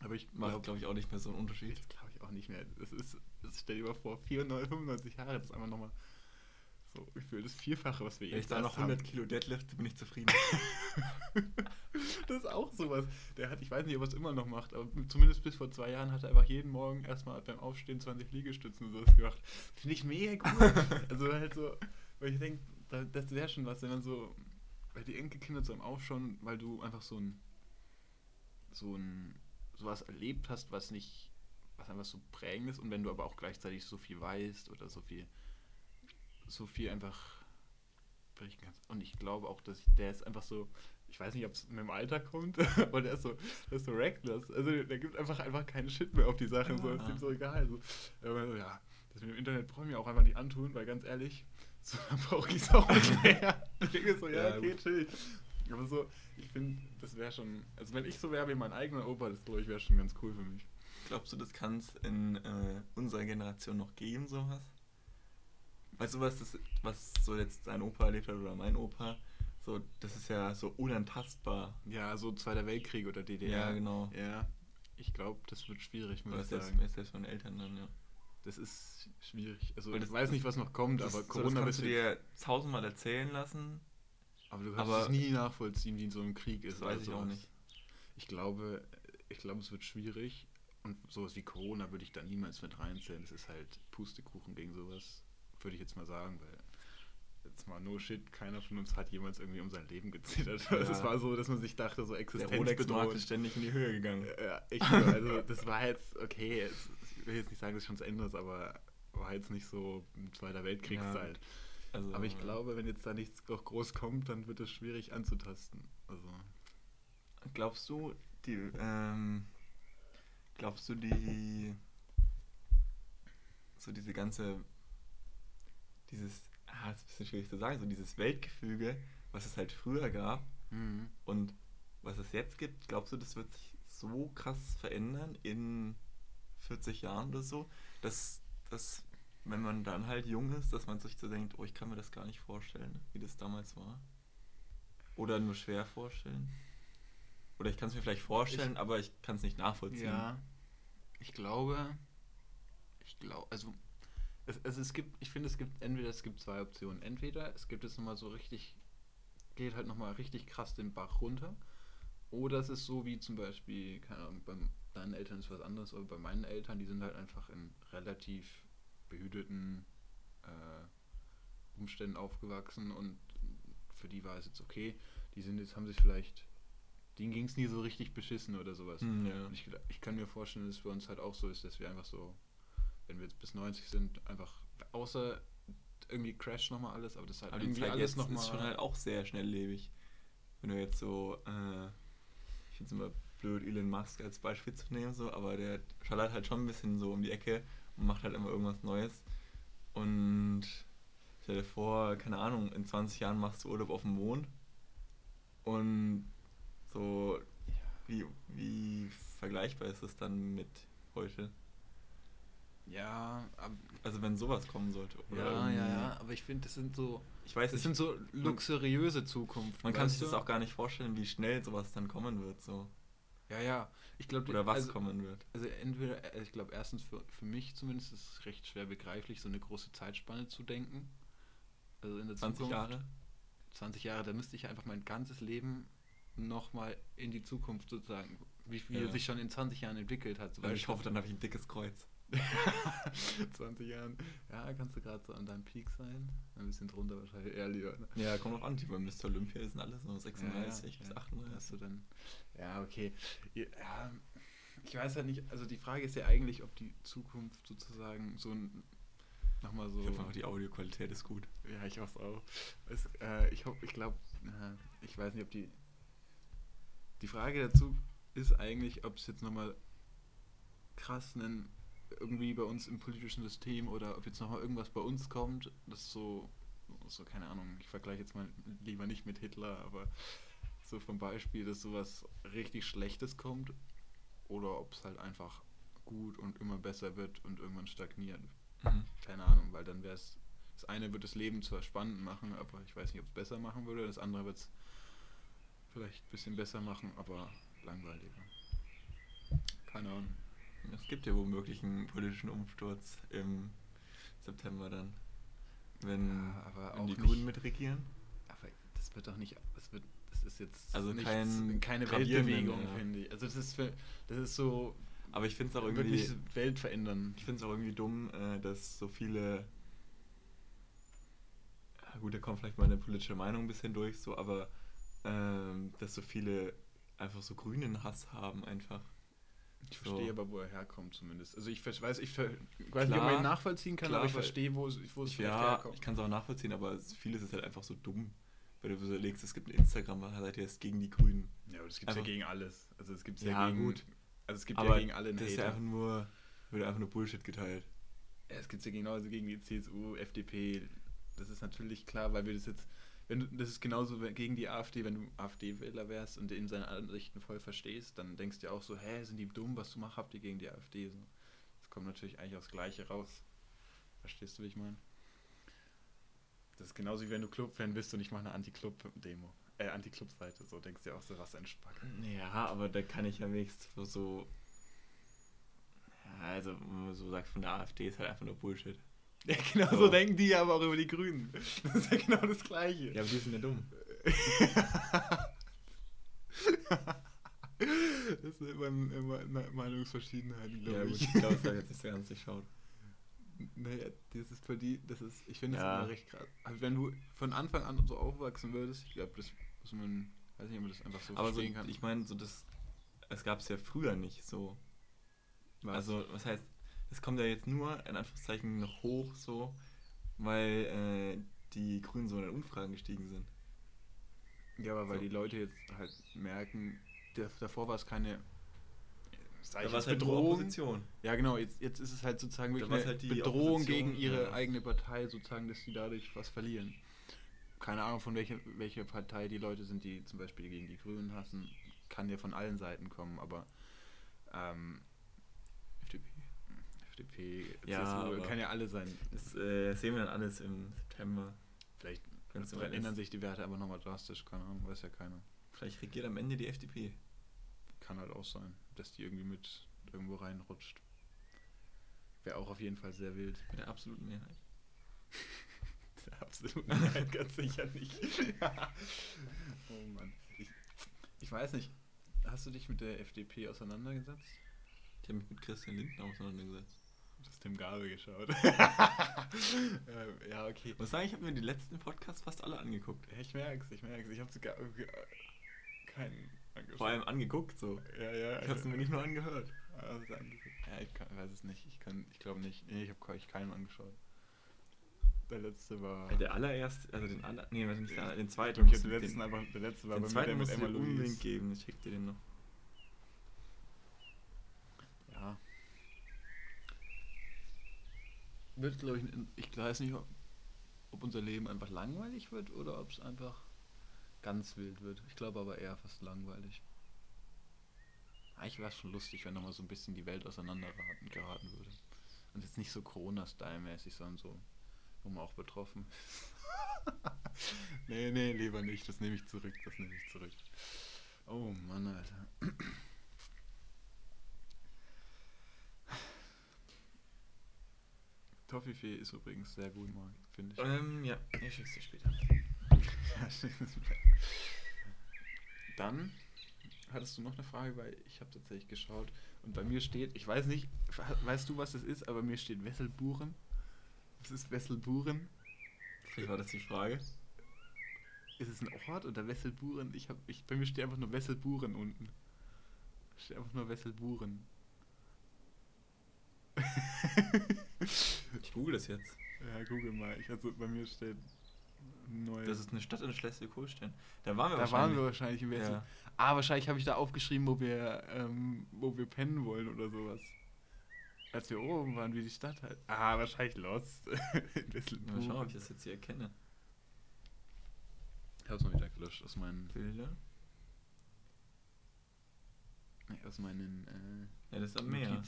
Aber ich glaube, glaube ich, auch nicht mehr so einen Unterschied. das glaube ich auch nicht mehr. Das ist, das stell dir mal vor, 94, 95 Jahre, das ist einfach nochmal so gefühlt das Vierfache, was wir Wenn ich jetzt da erst noch 100 haben. Kilo Deadlift, bin ich zufrieden. Das ist auch sowas. Der hat, ich weiß nicht, ob er es immer noch macht, aber zumindest bis vor zwei Jahren hat er einfach jeden Morgen erstmal beim Aufstehen 20 Liegestützen und sowas gemacht. Finde ich mega cool. also halt so, weil ich denke, da, das wäre schon was, wenn man so, weil die Enkelkinder zum Aufschauen, weil du einfach so ein, so ein, sowas erlebt hast, was nicht, was einfach so prägend ist und wenn du aber auch gleichzeitig so viel weißt oder so viel, so viel einfach berichten kannst. Und ich glaube auch, dass ich, der ist einfach so, ich weiß nicht, ob es mit dem Alter kommt, aber der ist so, der ist so reckless. Also der gibt einfach einfach keinen Shit mehr auf die Sachen. So, ist Ah. ihm so egal. So. Aber so, ja, das mit dem Internet brauche ich mir auch einfach nicht antun, weil ganz ehrlich, so brauche ich es auch nicht mehr. Ich denke so, ja, Ja, okay, chill. Aber so, ich finde, das wäre schon, also wenn ich so wäre wie mein eigener Opa, das glaube ich wäre schon ganz cool für mich. Glaubst du, das kann es in äh, unserer Generation noch geben, sowas? Weißt du, was, das, was so jetzt dein Opa erlebt hat oder mein Opa? So, das ist ja so unantastbar. Ja, so Zweiter Weltkrieg oder DDR. Ja, genau. Ja, ich glaube, das wird schwierig, muss ich sagen. selbst meine Eltern dann, ja. Das ist schwierig. Also Weil ich das- weiß nicht, was noch kommt, Das, aber so, Corona das kannst du dir tausendmal erzählen lassen. Aber du kannst aber- es nie nachvollziehen, wie in so einem Krieg ist. Das weiß ich auch nicht. Ich glaube, ich glaube, es wird schwierig. Und sowas wie Corona würde ich da niemals mit reinzählen. Das ist halt Pustekuchen gegen sowas, würde ich jetzt mal sagen, weil jetzt mal no shit, keiner von uns hat jemals irgendwie um sein Leben gezittert. Ja. Es war so, dass man sich dachte, so existenzbedrohend. ist ständig in die Höhe gegangen. Ja, ich, also das war jetzt, okay, es, ich will jetzt nicht sagen, dass schon zu Ende ist, aber war jetzt nicht so ein Zweiter Weltkriegszeit. Also, Aber ich glaube, wenn jetzt da nichts noch groß kommt, dann wird es schwierig anzutasten. Also, Glaubst du, die, ähm, glaubst du, die, so diese ganze, dieses, ah, das ist ein bisschen schwierig zu sagen, so dieses Weltgefüge, was es halt früher gab und was es jetzt gibt, glaubst du, das wird sich so krass verändern in 40 Jahren oder so, dass, dass wenn man dann halt jung ist, dass man sich so denkt, oh, ich kann mir das gar nicht vorstellen, wie das damals war? Oder nur schwer vorstellen? Oder ich kann es mir vielleicht vorstellen, aber ich kann es nicht nachvollziehen. Ja, ich glaube, ich glaube, also es, es, es gibt, ich finde, es gibt entweder es gibt zwei Optionen. Entweder es gibt es nochmal so richtig, geht halt nochmal richtig krass den Bach runter. Oder es ist so wie zum Beispiel, keine Ahnung, bei deinen Eltern ist was anderes, aber bei meinen Eltern, die sind halt einfach in relativ behüteten äh, Umständen aufgewachsen und für die war es jetzt okay. Die sind jetzt, haben sich vielleicht, denen ging es nie so richtig beschissen oder sowas. Hm, ja. Und ich, ich kann mir vorstellen, dass es bei uns halt auch so ist, dass wir einfach so, wenn wir jetzt bis 90 sind, einfach, außer irgendwie crash nochmal alles, aber das ist halt Aber irgendwie alles nochmal. ist schon halt auch sehr schnelllebig. Wenn du jetzt so, äh, ich finde es immer blöd, Elon Musk als Beispiel zu nehmen, so, aber der schallert halt schon ein bisschen so um die Ecke und macht halt immer irgendwas Neues. Und Stell dir vor, keine Ahnung, in 20 Jahren machst du Urlaub auf dem Mond und so, wie, wie vergleichbar ist das dann mit heute? Ja, Also wenn sowas kommen sollte. Oder ja, ja, ja, aber ich finde, das sind so, Ich weiß das nicht, sind so luxuriöse Zukunft. man kann sich das du? auch gar nicht vorstellen, wie schnell sowas dann kommen wird. so Ja, ja. Ich glaube, Oder was also, kommen wird. Also entweder, äh, ich glaube erstens für, für mich zumindest ist es recht schwer begreiflich, so eine große Zeitspanne zu denken. Also in der 20 Zukunft. Jahre? 20 Jahre, da müsste ich einfach mein ganzes Leben nochmal in die Zukunft sozusagen, wie viel Ja. sich schon in 20 Jahren entwickelt hat. Zum Ich Beispiel. hoffe, dann habe ich ein dickes Kreuz. 20 Jahren. Ja, kannst du gerade so an deinem Peak sein. Ein bisschen drunter wahrscheinlich eher lieber. Ne? Ja, kommt noch an, die beim Mr. Olympia sind alle so 36 ja, bis ja. 38. Hast du dann. Ja, okay. Ja, ich weiß halt nicht, also die Frage ist ja eigentlich, ob die Zukunft sozusagen so ein. Nochmal so. Ich hoffe einfach, die Audioqualität ist gut. Ja, ich hoffe auch. Es, äh, ich hoffe, ich glaube, ich weiß nicht, ob die. Die Frage dazu ist eigentlich, ob es jetzt nochmal krass einen, irgendwie bei uns im politischen System oder ob jetzt nochmal irgendwas bei uns kommt, das so, so, keine Ahnung, ich vergleiche jetzt mal lieber nicht mit Hitler, aber so vom Beispiel, dass sowas richtig Schlechtes kommt oder ob es halt einfach gut und immer besser wird und irgendwann stagniert. Mhm. Keine Ahnung, weil dann wäre es. Das eine wird das Leben zwar spannend machen, aber ich weiß nicht, ob es besser machen würde. Das andere wird es vielleicht ein bisschen besser machen, aber langweiliger. Keine Ahnung. Es gibt ja womöglich einen politischen Umsturz im September dann. Wenn, Ja, aber wenn auch die nicht- Grünen mitregieren. Aber das wird doch nicht. Das wird. Das ist jetzt Also nichts- kein keine Weltbewegung, ja. finde ich. Also das ist für, das ist so Aber ich finde es auch irgendwie. die Welt verändern. Ich finde es auch irgendwie dumm, äh, dass so viele. Ja, gut, da kommt vielleicht meine politische Meinung ein bisschen durch, so, aber ähm, dass so viele einfach so grünen Hass haben, einfach. Ich So. verstehe aber, wo er herkommt zumindest. Also ich weiß, ich, ver- ich weiß nicht, ob Klar, man ihn nachvollziehen kann, klar, aber ich verstehe, wo es, wo es vielleicht Ja, herkommt. ich kann es auch nachvollziehen, aber es- vieles ist halt einfach so dumm. Weil du so überlegst, es gibt ein Instagram, seid ihr jetzt gegen die Grünen. Ja, aber das gibt es ja gegen alles. Also es gibt es Ja, ja, gegen, gut. Also es gibt aber ja gegen alle einen das ist ja einfach nur, wird einfach nur Bullshit geteilt. Ja, es gibt ja genauso gegen die CSU, FDP. Das ist natürlich klar, weil wir das jetzt, wenn du, das ist genauso gegen die AfD, wenn du AfD-Wähler wärst und in seinen Ansichten voll verstehst, dann denkst du auch so, hä, sind die dumm, was du machst, habt ihr gegen die AfD? So. Das kommt natürlich eigentlich aufs Gleiche raus. Verstehst du, wie ich meine? Das ist genauso wie wenn du Club-Fan bist und ich mache eine Anti-Club-Demo. Äh, Anti-Club-Seite. So denkst du ja auch so, was Spack. Ja, aber da kann ich ja wenigstens so. Ja, also, wenn man so sagt, von der AfD ist halt einfach nur Bullshit. Ja, genau so. So. denken die aber auch über die Grünen. Das ist ja genau das Gleiche. Ja, aber die sind ja dumm. das ist immer, immer eine Meinungsverschiedenheit, Ja, glaube gut, ich. ich glaube, es hat jetzt nicht so ganz durchschaut. Naja, das ist für die, das ist, ich finde das Ja. immer recht krass. Also wenn du von Anfang an so aufwachsen würdest, ich glaube, das muss man, weiß nicht, ob man das einfach so Aber so, verstehen kann. ich meine, so das. Es gab es ja früher nicht so. Was? Also, was heißt, es kommt ja jetzt nur, in Anführungszeichen, noch hoch, so, weil äh, die Grünen so in den Umfragen gestiegen sind. ja, aber weil so. die Leute jetzt halt merken, davor war es keine sag Da ich war es halt Bedrohung. Opposition. Ja, genau, jetzt, jetzt ist es halt sozusagen wirklich eine halt Bedrohung Opposition, gegen ihre ja. eigene Partei, sozusagen, dass sie dadurch was verlieren. Keine Ahnung, von welcher, welcher Partei die Leute sind, die zum Beispiel gegen die Grünen hassen. Kann ja von allen Seiten kommen, aber ähm. FDP, Ja, CSU, aber- kann ja alle sein. Das äh, sehen wir dann alles im September. Vielleicht ist. sich die Werte aber nochmal drastisch, keine Ahnung, weiß ja keiner. Vielleicht regiert am Ende die FDP. Kann halt auch sein, dass die irgendwie mit irgendwo reinrutscht. Wäre auch auf jeden Fall sehr wild. Mit der absoluten Mehrheit. Absolut nein, ganz sicher nicht. oh Mann. Ich, ich weiß nicht, hast du dich mit der FDP auseinandergesetzt? Ich habe mich mit Christian Lindner auseinandergesetzt. Tim Gabe geschaut. ähm, ja, okay. Ich muss sagen, ich habe mir die letzten Podcasts fast alle angeguckt. Ja, ich merk's, ich merk's. Ich habe sogar äh, keinen angeschaut. Vor allem angeguckt so. ja, ja. Ich habe es mir nicht nur angehört. Angeguckt? Ja, ich kann, weiß es nicht. Ich kann, ich glaube nicht. Nee, ich habe ich keinen angeschaut. Der letzte war. Ja, der allererste, also den aller, nee, warte, nicht der, den ich zweiten. ich den letzten den, einfach. Der letzte war den bei mir zweiten mit du Emma unbedingt Louise. geben. Ich schick dir den noch. Ja. Wird, glaube ich, ich weiß nicht, ob- unser Leben einfach langweilig wird oder ob es einfach ganz wild wird. Ich glaube aber eher fast langweilig. Eigentlich wäre es schon lustig, wenn nochmal so ein bisschen die Welt auseinander geraten würde. Und jetzt nicht so Corona-Style-mäßig, sondern so, wo man auch betroffen ist. nee, nee, lieber nicht. Das nehme ich zurück. Das nehme ich zurück. Oh Mann, Alter. Toffifee ist übrigens sehr gut, Marc, finde ich. Ähm, ja, ich schick's dir später. Dann hattest du noch eine Frage, weil ich habe tatsächlich geschaut und bei mir steht, ich weiß nicht, weißt du, was das ist, aber mir steht Wesselburen. Was ist Wesselburen? Vielleicht war das die Frage. Ist es ein Ort oder Wesselburen? Ich hab, ich, bei mir steht einfach nur Wesselburen unten. Steht einfach nur Wesselburen. ich google das jetzt. Ja, google mal. Ich, also bei mir steht neu. Das ist eine Stadt in Schleswig-Holstein. Da waren wir da wahrscheinlich. Da waren wir wahrscheinlich im Wessel. Ja. Ah, wahrscheinlich habe ich da aufgeschrieben, wo wir, ähm, wo wir pennen wollen oder sowas. Als wir oben waren, wie die Stadt halt. Ah, wahrscheinlich Lost. Mal schauen, ob ich das jetzt hier erkenne. Ich habe es mal wieder gelöscht aus meinen Bilder. Nee, aus meinen äh, ja, das ist am Meer.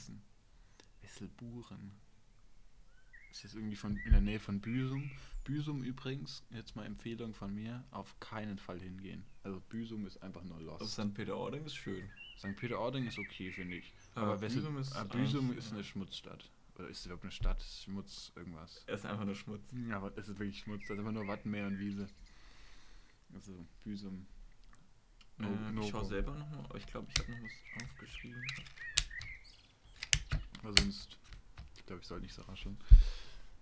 Wesselburen. Ist jetzt irgendwie von, in der Nähe von Büsum. Büsum übrigens, jetzt mal Empfehlung von mir, auf keinen Fall hingehen. Also Büsum ist einfach nur lost. Also St. Peter-Ording ist schön. St. Peter-Ording ist okay, finde ich. Aber, Aber Büsum ist, äh, Büsum ist eine Schmutzstadt. Oder ist es überhaupt eine Stadt? Schmutz, irgendwas. Es ist einfach nur Schmutz. Ja, aber es ist wirklich Schmutz. Das ist einfach nur Wattenmeer und Wiese. Also Büsum. No, äh, no ich schaue selber nochmal, aber ich glaube, ich habe noch was aufgeschrieben. Aber sonst, ich glaube, ich soll nicht so rascheln.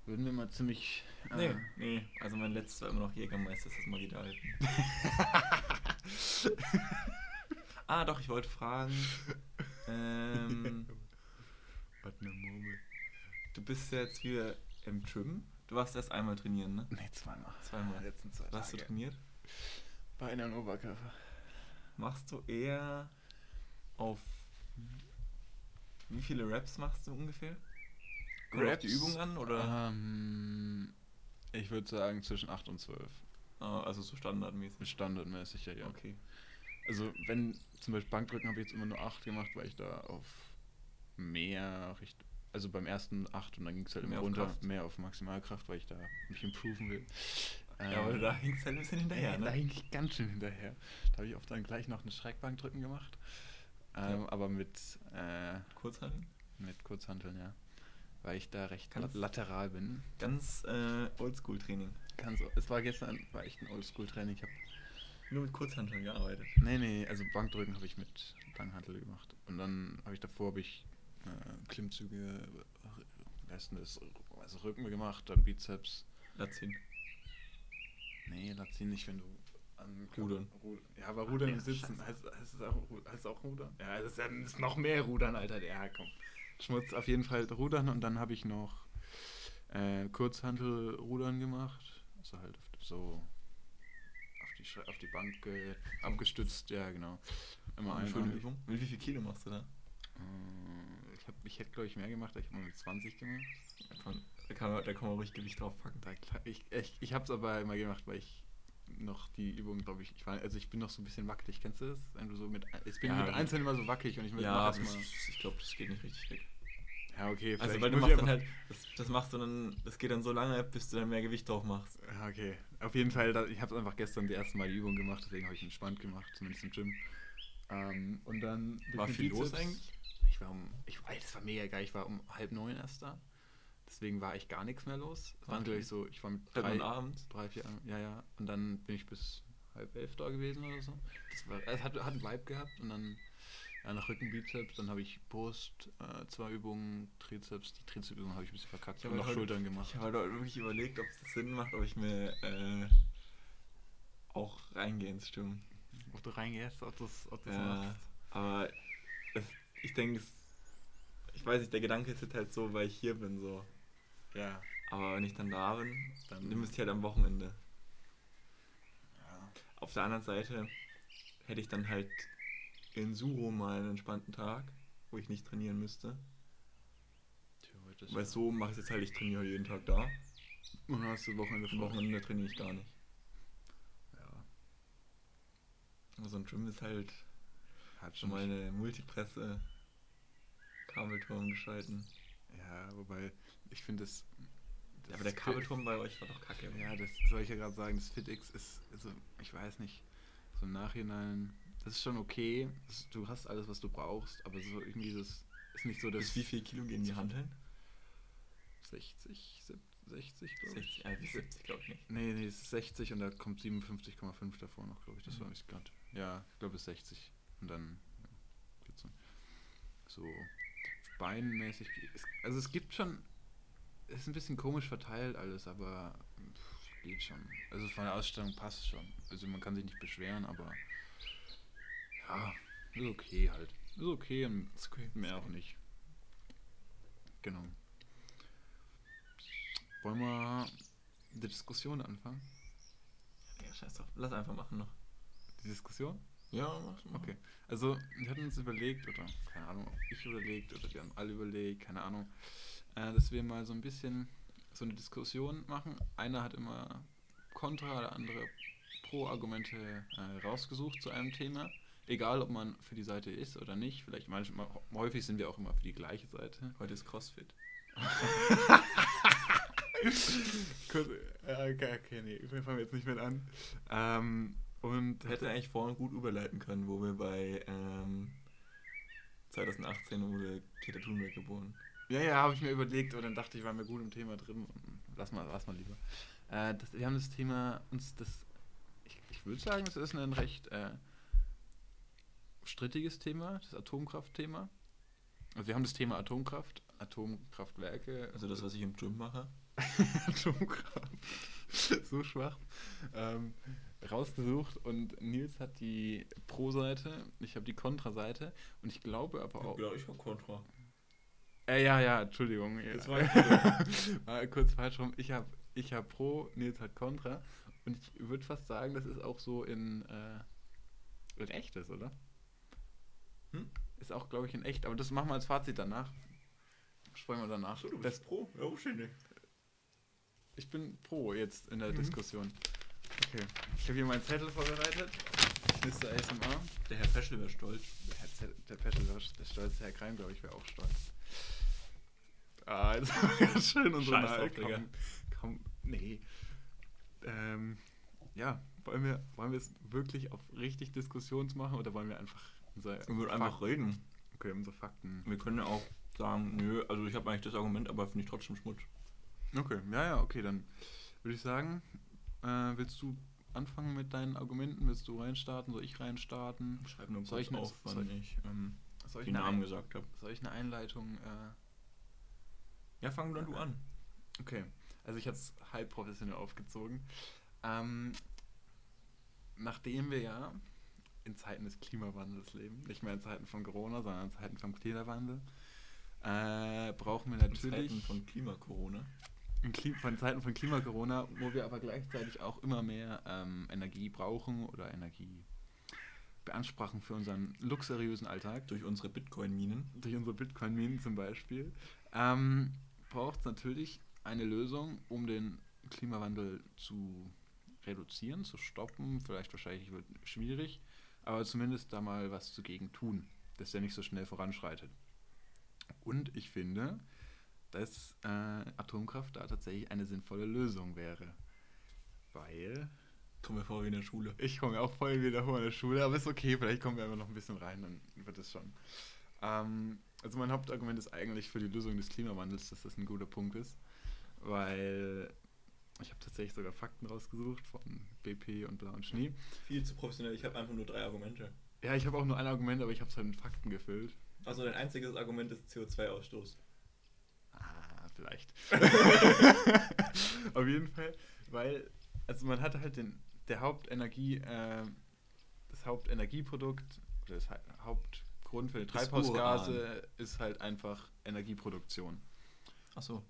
Würden wir mal ziemlich. Äh, nee, nee. Also mein letztes war immer noch Jägermeister, ist das mal wieder halten. ah, doch, ich wollte fragen. Ähm, eine Murmel. Du bist jetzt wieder im Gym. Du warst erst einmal trainieren, ne? Nee, zweimal. Zweimal. Letzten zwei Was hast du trainiert? Beine und Oberkörper. Machst du eher auf. Wie viele Reps machst du ungefähr? Kommt Raps, die Übung an, oder? Ähm, ich würde sagen zwischen 8 und 12. Ah, also so standardmäßig? Standardmäßig, ja, ja. Okay. Also wenn zum Beispiel Bankdrücken habe ich jetzt immer nur 8 gemacht, weil ich da auf mehr Richtung, also beim ersten 8 und dann ging es halt immer runter, auf mehr auf Maximalkraft, weil ich da mich improven will. Ja, aber da hing es halt ein bisschen hinterher, ja, ne? Da hing ich ganz schön hinterher. Da habe ich oft dann gleich noch eine Schreckbankdrücken gemacht. Ähm, ja. Aber mit äh, Kurzhanteln? Mit Kurzhanteln, ja weil ich da recht ganz, lateral bin. Ganz äh, Oldschool-Training. Ganz, es war gestern war echt ein Oldschool-Training. Ich habe nur mit Kurzhanteln gearbeitet. Nee, nee, also Bankdrücken habe ich mit Langhantel gemacht. Und dann habe ich davor habe ich äh, Klimmzüge, besten das, also Rücken gemacht, dann Bizeps. Lazin. Nee, Lazin nicht, wenn du an Rudern. Rudern. Ja, aber Rudern im Sitzen. Heißt, heißt, es auch, heißt es auch Rudern? Ja, das ist, ja, das ist noch mehr Rudern, Alter. Ja, komm. Schmutz auf jeden Fall rudern und dann habe ich noch äh, Kurzhantel-Rudern gemacht. Also halt so auf die, auf die Bank äh, abgestützt, ja genau. Immer eine schöne Übung. Mit wie viel Kilo machst du da? Äh, ich, hab, ich hätte glaube ich mehr gemacht, ich habe mal mit 20 gemacht. Da kann, man, da kann man ruhig Gewicht drauf packen. Da, ich ich, ich habe es aber immer gemacht, weil ich noch die Übung, glaube ich, ich war, also ich bin noch so ein bisschen wackelig, kennst du das? Wenn du so mit, ich bin ja, mit Einzelnen immer so wackelig und ich will ja, erstmal. Ich glaube, das geht nicht richtig weg. Ja, okay. Also, weil du machst dann halt, das, das, machst du dann, das geht dann so lange, bis du dann mehr Gewicht drauf machst. Ja, okay. Auf jeden Fall, ich habe einfach gestern die erste Mal die Übung gemacht, deswegen habe ich entspannt gemacht, zumindest im Gym. Ähm, und dann. War viel Bizeps, los eigentlich? Ich war um, ich das war mega geil, ich war um halb neun erst da. Deswegen war echt gar nichts mehr los. Es waren, glaube ich, so, ich war mit drei, Abend. drei, vier, ja, ja. Und dann bin ich bis halb elf da gewesen oder so. Das war, es hat, hat einen Vibe gehabt und dann ja, nach Rücken, Bizeps, dann habe ich Brust, äh, zwei Übungen, Trizeps. Die Trizepsübung habe ich ein bisschen verkackt. Ich habe noch heute, Schultern gemacht. Ich habe heute wirklich überlegt, ob es Sinn macht, ob ich mir äh, auch reingehe ins Stimmen. Ob du reingehst, ob du es ja, machst. Aber es, ich denke, ich weiß nicht, der Gedanke ist halt so, weil ich hier bin, so. Ja. Aber wenn ich dann da bin, dann nimm es halt am Wochenende. Ja. Auf der anderen Seite hätte ich dann halt in Suho mal einen entspannten Tag, wo ich nicht trainieren müsste. Theoretisch. Weil so mache ich es jetzt halt, ich trainiere jeden Tag da. Und dann hast du Wochenende frei. Wochenende trainiere ich gar nicht. Ja, Also ein Gym ist halt hat schon schon mal eine Multipresse, Kabelturm geschalten. Ja, wobei, ich finde das. Ja, aber der das- Kabelturm bei euch war doch kacke. Ja, das soll ich ja gerade sagen, das FitX ist, also ich weiß nicht, so im Nachhinein, das ist schon okay. Das, du hast alles, was du brauchst, aber so irgendwie das ist nicht so das. Bis wie viel Kilo gehen die Handeln? 60, 60, glaube ich. 60, äh, bis 70 glaube ich nicht. Nee, nee, es ist 60 und da kommt 57,5 davor noch, glaube ich. Das Mhm. war nicht gerade. Ja, ich glaube es ist 60. Und dann ja, so. So beinmäßig. Also es gibt schon. Es ist ein bisschen komisch verteilt alles, aber pff, geht schon. Also von der Ausstellung passt schon. Also man kann sich nicht beschweren, aber ja, ist okay halt. Ist okay und Ist okay. mehr auch nicht. Genau. Wollen wir die Diskussion anfangen? Ja, scheiß drauf. Lass einfach machen noch. Die Diskussion? Ja, mach mach. Okay. Also, wir hatten uns überlegt, oder keine Ahnung, ob ich überlegt, oder wir haben alle überlegt, keine Ahnung, äh, dass wir mal so ein bisschen so eine Diskussion machen. Einer hat immer Kontra, der andere Pro-Argumente äh, rausgesucht zu einem Thema. Egal, ob man für die Seite ist oder nicht. Vielleicht manchmal, häufig sind wir auch immer für die gleiche Seite. Heute ist Crossfit. Okay, okay, nee, wir fangen jetzt nicht mehr an. Ähm, und Hätte eigentlich vorhin gut überleiten können, wo wir bei ähm, 2018 wurde Greta Thunberg geboren. Ja, ja, habe ich mir überlegt, aber dann dachte ich, waren wir gut im Thema drin. Lass mal, lass mal lieber. Äh, das, wir haben das Thema uns das. Ich, ich würde sagen, das ist ein recht äh, strittiges Thema, das Atomkraftthema. Also wir haben das Thema Atomkraft, Atomkraftwerke. Also das, was ich im Gym mache. Atomkraft. so schwach. Ähm, rausgesucht und Nils hat die Pro-Seite, ich habe die Kontra-Seite und ich glaube aber auch. Ja, ich hab Kontra. Äh, ja, ja, Entschuldigung. Ja. Das war war kurz falsch rum. Ich habe ich hab Pro, Nils hat Contra. Und ich würde fast sagen, das ist auch so in, äh, in echtes, oder? Hm? Ist auch, glaube ich, in echt. Aber das machen wir als Fazit danach. Sprechen wir danach. So, du das, bist Pro? Ja, schön. ich bin Pro jetzt in der Mhm. Diskussion. Okay. Ich habe hier meinen Zettel vorbereitet. Mr. ASMR. Der Herr Peschel wäre stolz. Der, Herr Zettel, der Peschel, der, der stolze Herr Kreim, glaube ich, wäre auch stolz. Ah, jetzt haben wir ganz schön unsere Scheiß Digga. Komm, komm, nee. Ähm, ja, wollen wir, wollen wir es wirklich auf richtig Diskussions machen oder wollen wir einfach unser Wir würden einfach reden. Okay, unsere Fakten. Wir können ja auch sagen, nö, also ich habe eigentlich das Argument, aber finde ich trotzdem Schmutz. Okay, ja, ja, okay, dann würde ich sagen, äh, willst du anfangen mit deinen Argumenten? Willst du reinstarten? Soll ich reinstarten? Ich schreibe nur Soll kurz ich auf, wann ich ähm, Soll eine, Namen gesagt habe. soll ich eine Einleitung äh, Ja, fang dann du an. Okay, also ich habe es halb professionell aufgezogen. Ähm, nachdem wir ja in Zeiten des Klimawandels leben, nicht mehr in Zeiten von Corona, sondern in Zeiten vom Klimawandel, äh, brauchen wir In natürlich Zeiten von Klima-Corona. in Klim von Zeiten von Klima-Corona, wo wir aber gleichzeitig auch immer mehr ähm, Energie brauchen oder Energie beanspruchen für unseren luxuriösen Alltag Durch unsere Bitcoin-Minen. durch unsere Bitcoin-Minen zum Beispiel, ähm, braucht es natürlich eine Lösung, um den Klimawandel zu reduzieren, zu stoppen. Vielleicht wahrscheinlich wird schwierig, aber zumindest da mal was dagegen tun, dass der nicht so schnell voranschreitet. Und ich finde, dass äh, Atomkraft da tatsächlich eine sinnvolle Lösung wäre. Weil Kommen wir vor wie in der Schule. ich komme auch voll wieder vor in der Schule, aber ist okay, vielleicht kommen wir einfach noch ein bisschen rein, dann wird es schon. Ähm, also mein Hauptargument ist eigentlich für die Lösung des Klimawandels, dass das ein guter Punkt ist, weil ich habe tatsächlich sogar Fakten rausgesucht von BP und Blau und Schnee. Viel zu professionell. Ich habe einfach nur drei Argumente. Ja, ich habe auch nur ein Argument, aber ich habe es halt mit Fakten gefüllt. Also dein einziges Argument ist CO2-Ausstoß. Ah, vielleicht. Auf jeden Fall, weil, also man hat halt den, der Hauptenergie, äh, das Hauptenergieprodukt, oder das Ha- Hauptgrund für die Treibhausgase ist halt einfach Energieproduktion. Achso.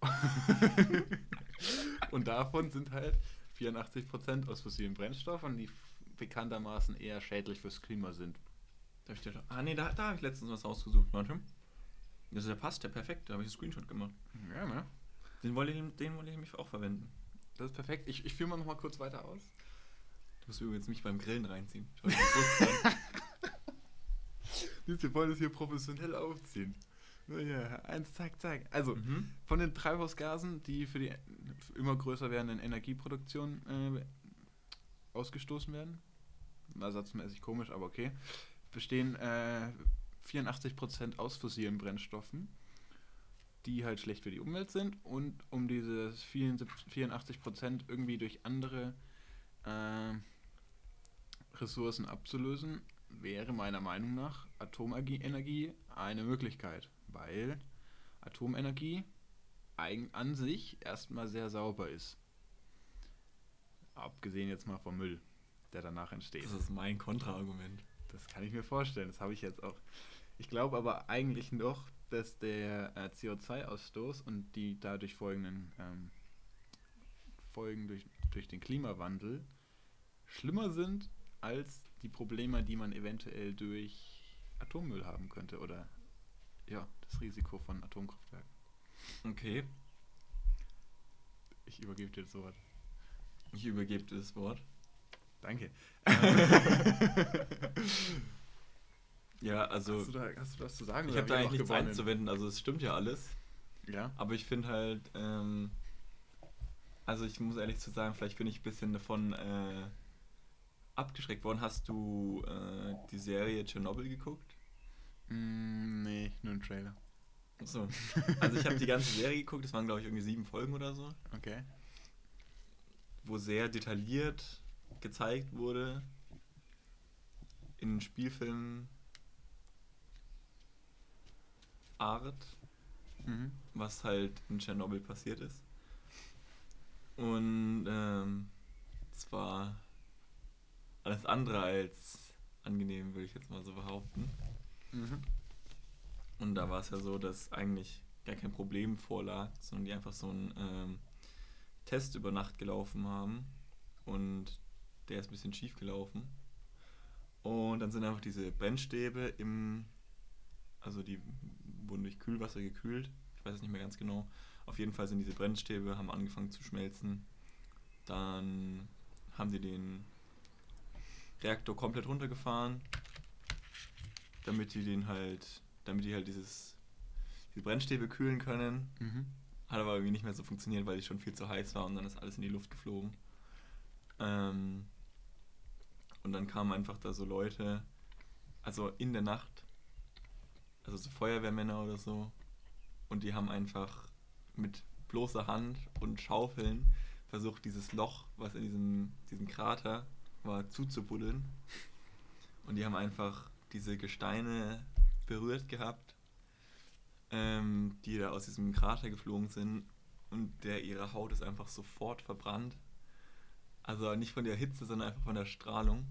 Und davon sind halt 84% aus fossilen Brennstoffen, die bekanntermaßen eher schädlich fürs Klima sind. Da hab ich dir ah nee, da, da habe ich letztens was rausgesucht. Warte. Das ist der passt, der perfekt. Da habe ich einen Screenshot gemacht. Ja, ne? Den wollte ich, den wollte ich nämlich auch verwenden. Das ist perfekt. Ich, ich führe mal noch mal kurz weiter aus. Du musst übrigens mich beim Grillen reinziehen. Wir wollen es hier professionell aufziehen. Ja, eins, zack, zack. Also, Mhm. von den Treibhausgasen, die für die immer größer werdenden Energieproduktion äh, ausgestoßen werden, ersatzmäßig komisch, aber okay, bestehen äh, 84% aus fossilen Brennstoffen, die halt schlecht für die Umwelt sind und um diese 84% irgendwie durch andere äh, Ressourcen abzulösen, wäre meiner Meinung nach Atomenergie eine Möglichkeit, weil Atomenergie an sich erstmal sehr sauber ist. Abgesehen jetzt mal vom Müll, der danach entsteht. Das ist mein Kontraargument. Das kann ich mir vorstellen, das habe ich jetzt auch. Ich glaube aber eigentlich noch, dass der äh, CO2-Ausstoß und die dadurch folgenden ähm, Folgen durch, durch den Klimawandel schlimmer sind als die Probleme, die man eventuell durch Atommüll haben könnte oder ja, das Risiko von Atomkraftwerken. Okay, Ich übergebe dir das Wort. ich übergebe dir das Wort. Danke. Ja, also hast, du da, hast du was zu sagen? ich habe da eigentlich nichts gewonnen? einzuwenden. Also es stimmt ja alles. Ja. Aber ich finde halt, ähm, also ich muss ehrlich zu sagen, vielleicht bin ich ein bisschen davon äh, abgeschreckt worden. Hast du äh, die Serie Tschernobyl geguckt? Mm, nee, nur ein Trailer. Achso. Also ich habe die ganze Serie geguckt, das waren glaube ich irgendwie sieben Folgen oder so, Okay. wo sehr detailliert gezeigt wurde in Spielfilmen Art, Mhm. was halt in Tschernobyl passiert ist. Und ähm, es war alles andere als angenehm, würde ich jetzt mal so behaupten. Mhm. Und da war es ja so, dass eigentlich gar kein Problem vorlag, sondern die einfach so einen ähm, Test über Nacht gelaufen haben und der ist ein bisschen schief gelaufen. Und dann sind einfach diese Brennstäbe im, also die wurden durch Kühlwasser gekühlt. Ich weiß es nicht mehr ganz genau. Auf jeden Fall sind diese Brennstäbe, haben angefangen zu schmelzen. Dann haben die den Reaktor komplett runtergefahren, damit die den halt, damit die halt dieses, die Brennstäbe kühlen können. Mhm. Hat aber irgendwie nicht mehr so funktioniert, weil die schon viel zu heiß war und dann ist alles in die Luft geflogen. Ähm, und dann kamen einfach da so Leute, also in der Nacht, also so Feuerwehrmänner oder so, und die haben einfach mit bloßer Hand und Schaufeln versucht, dieses Loch, was in diesem, diesem Krater war, zuzubuddeln. Und die haben einfach diese Gesteine berührt gehabt, ähm, die da aus diesem Krater geflogen sind und der ihre Haut ist einfach sofort verbrannt. Also nicht von der Hitze, sondern einfach von der Strahlung.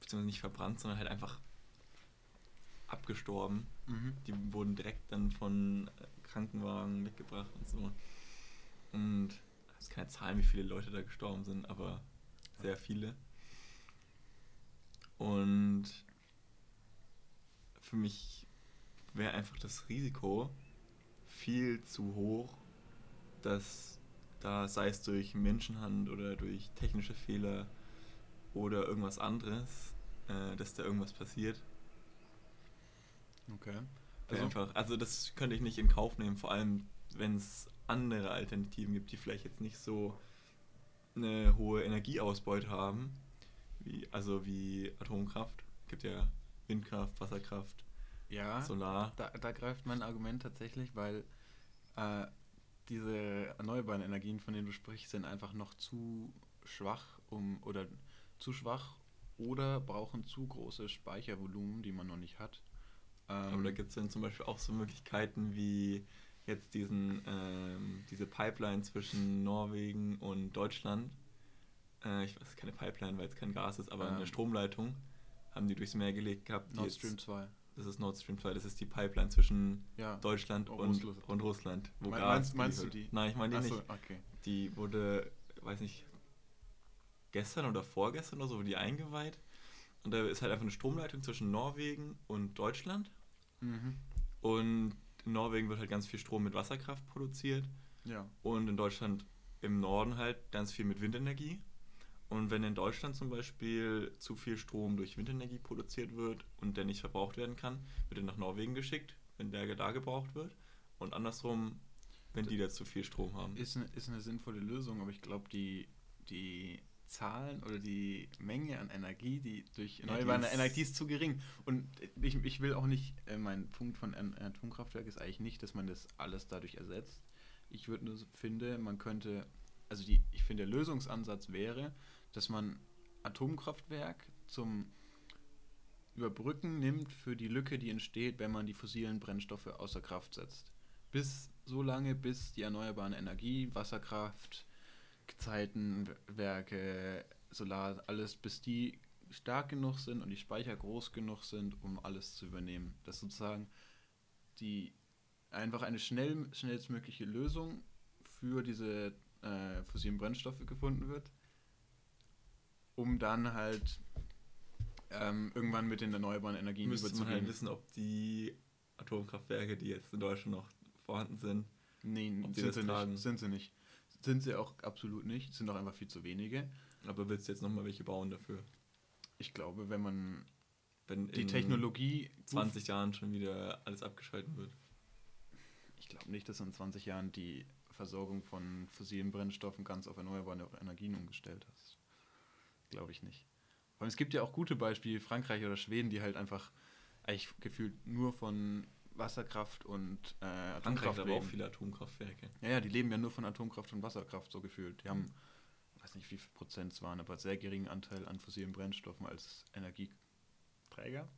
Beziehungsweise nicht verbrannt, sondern halt einfach abgestorben. Mhm. Die wurden direkt dann von äh, Krankenwagen weggebracht und so. Und es ist keine Zahl, wie viele Leute da gestorben sind, aber sehr viele. Und für mich wäre einfach das Risiko viel zu hoch, dass da, sei es durch Menschenhand oder durch technische Fehler oder irgendwas anderes, äh, dass da irgendwas passiert. Okay. Also, einfach, also das könnte ich nicht in Kauf nehmen, vor allem wenn es andere Alternativen gibt, die vielleicht jetzt nicht so eine hohe Energieausbeute haben, wie, also wie Atomkraft. gibt ja Windkraft, Wasserkraft, ja, Solar. da, da greift mein Argument tatsächlich, weil äh, diese erneuerbaren Energien, von denen du sprichst, sind einfach noch zu schwach um oder zu schwach oder brauchen zu große Speichervolumen, die man noch nicht hat. Ähm, Aber da gibt es dann zum Beispiel auch so Möglichkeiten wie jetzt diesen, ähm, diese Pipeline zwischen Norwegen und Deutschland. Äh, ich weiß, keine Pipeline, weil es kein Gas ist, aber Ähm. eine Stromleitung haben die durchs Meer gelegt gehabt. Nord Stream 2. Das ist Nord Stream 2, das ist die Pipeline zwischen Ja. Deutschland Oh, und, Russland. und Russland. Wo Me- Gas meinst- meinst du die? Nein, ich meine die Achso, nicht. okay. Die wurde, weiß nicht, gestern oder vorgestern oder so, wurde die eingeweiht. Und da ist halt einfach eine Stromleitung zwischen Norwegen und Deutschland. Mhm. Und in Norwegen wird halt ganz viel Strom mit Wasserkraft produziert. Ja. Und in Deutschland im Norden halt ganz viel mit Windenergie. Und wenn in Deutschland zum Beispiel zu viel Strom durch Windenergie produziert wird und der nicht verbraucht werden kann, wird er nach Norwegen geschickt, wenn der da gebraucht wird. Und andersrum, wenn die da zu viel Strom haben. Ist eine, ist eine sinnvolle Lösung, aber ich glaube, die, die Zahlen oder die Menge an Energie, die durch erneuerbare Energie ist zu gering. Und ich, ich will auch nicht, äh, mein Punkt von An- Atomkraftwerk ist eigentlich nicht, dass man das alles dadurch ersetzt. Ich würde nur finde, man könnte, also die, ich finde, der Lösungsansatz wäre, dass man Atomkraftwerk zum Überbrücken nimmt für die Lücke, die entsteht, wenn man die fossilen Brennstoffe außer Kraft setzt. Bis so lange, bis die erneuerbaren Energie, Wasserkraft, Gezeitenwerke, Solar, alles, bis die stark genug sind und die Speicher groß genug sind, um alles zu übernehmen. Dass sozusagen die einfach eine schnell, schnellstmögliche Lösung für diese äh, fossilen Brennstoffe gefunden wird, um dann halt ähm, irgendwann mit den erneuerbaren Energien Müsste man überzugehen. halt wissen, ob die Atomkraftwerke, die jetzt in Deutschland noch vorhanden sind, Nee, ob sind sie tragen. nicht. Sind sie nicht. Sind sie auch absolut nicht. Sind auch einfach viel zu wenige. aber willst du jetzt nochmal welche bauen dafür? Ich glaube, wenn man Wenn die in Technologie 20 Jahren schon wieder alles abgeschalten wird. Ich glaube nicht, dass in 20 Jahren die Versorgung von fossilen Brennstoffen ganz auf erneuerbare Energien umgestellt hast. Glaube ich nicht. Weil es gibt ja auch gute Beispiele, Frankreich oder Schweden, die halt einfach eigentlich gefühlt nur von Wasserkraft und äh, Frankreich Atomkraft hat aber auch leben. viele Atomkraftwerke. Ja, ja, die leben ja nur von Atomkraft und Wasserkraft, so gefühlt. Die haben, ich weiß nicht, wie viel Prozent es waren, aber sehr geringen Anteil an fossilen Brennstoffen als Energieträger.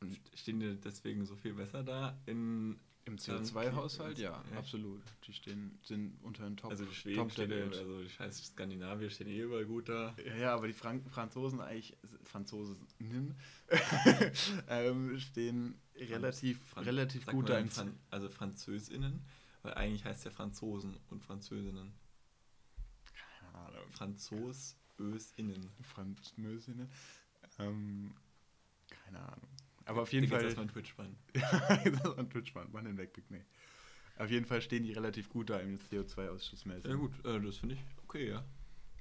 Und Stehen die deswegen so viel besser da in im Dann- CO2-Haushalt, ja, Ja. absolut. Die stehen, sind unter den Top, also die Schweden Top der stehen, Welt. also die scheiß Skandinavier stehen eh überall gut da. Ja, ja, aber die Frank Franzosen eigentlich, Franzosinnen, ähm, stehen relativ, Fran- relativ sagt gut da Fran also Französinnen, weil eigentlich heißt ja Franzosen und Französinnen. Keine Ahnung. Franzosösinnen. Französinnen. Ähm, keine Ahnung. Aber auf jeden Digga, Fall. Das ist mein Twitch-Bann. das war ein Twitch-Mann, Mann hinweg, Big Nee. Auf jeden Fall stehen die relativ gut da im CO2-Ausschussmäßig. Ja gut, äh, das finde ich okay, ja.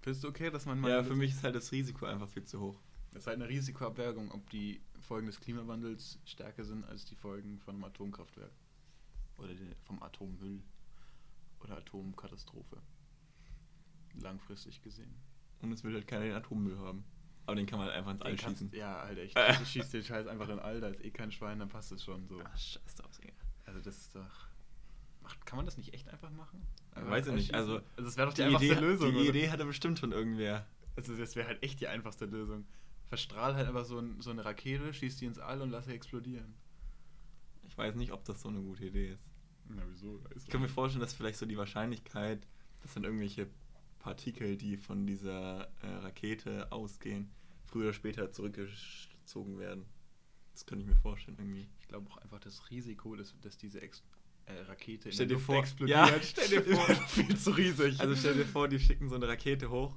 Findest du okay, dass man mal. Ja, für mich ist halt das Risiko einfach viel zu hoch. Das ist halt eine Risikoabwägung, ob die Folgen des Klimawandels stärker sind als die Folgen von einem Atomkraftwerk. Oder vom Atommüll. Oder Atomkatastrophe. Langfristig gesehen. Und es will halt keiner den Atommüll haben. Aber den kann man halt einfach ins All Den schießen. Ja, halt echt. Du schießt den Scheiß einfach in All, da ist eh kein Schwein, dann passt es schon so. Ach, scheiß drauf, Digga. Also das ist doch. Macht, kann man das nicht echt einfach machen? Ja, weiß ich nicht, also- also das wäre doch die, Die, einfachste Idee, Lösung. die oder? Idee hatte bestimmt schon irgendwer. Also das wäre halt echt die einfachste Lösung. Verstrahl halt einfach so, ein, so eine Rakete, schieß die ins All und lass sie explodieren. Ich weiß nicht, ob das so eine gute Idee ist. Na wieso? Ich kann mir vorstellen, dass vielleicht so die Wahrscheinlichkeit, dass dann irgendwelche Partikel, die von dieser äh, Rakete ausgehen, früher oder später zurückgezogen werden. Das könnte ich mir vorstellen irgendwie. Ich glaube auch einfach das Risiko, dass, dass diese Ex äh, Rakete in Stell der dir Luft vor- explodiert, Ja, stell dir vor. ist viel zu riesig. Also stell dir vor, die schicken so eine Rakete hoch.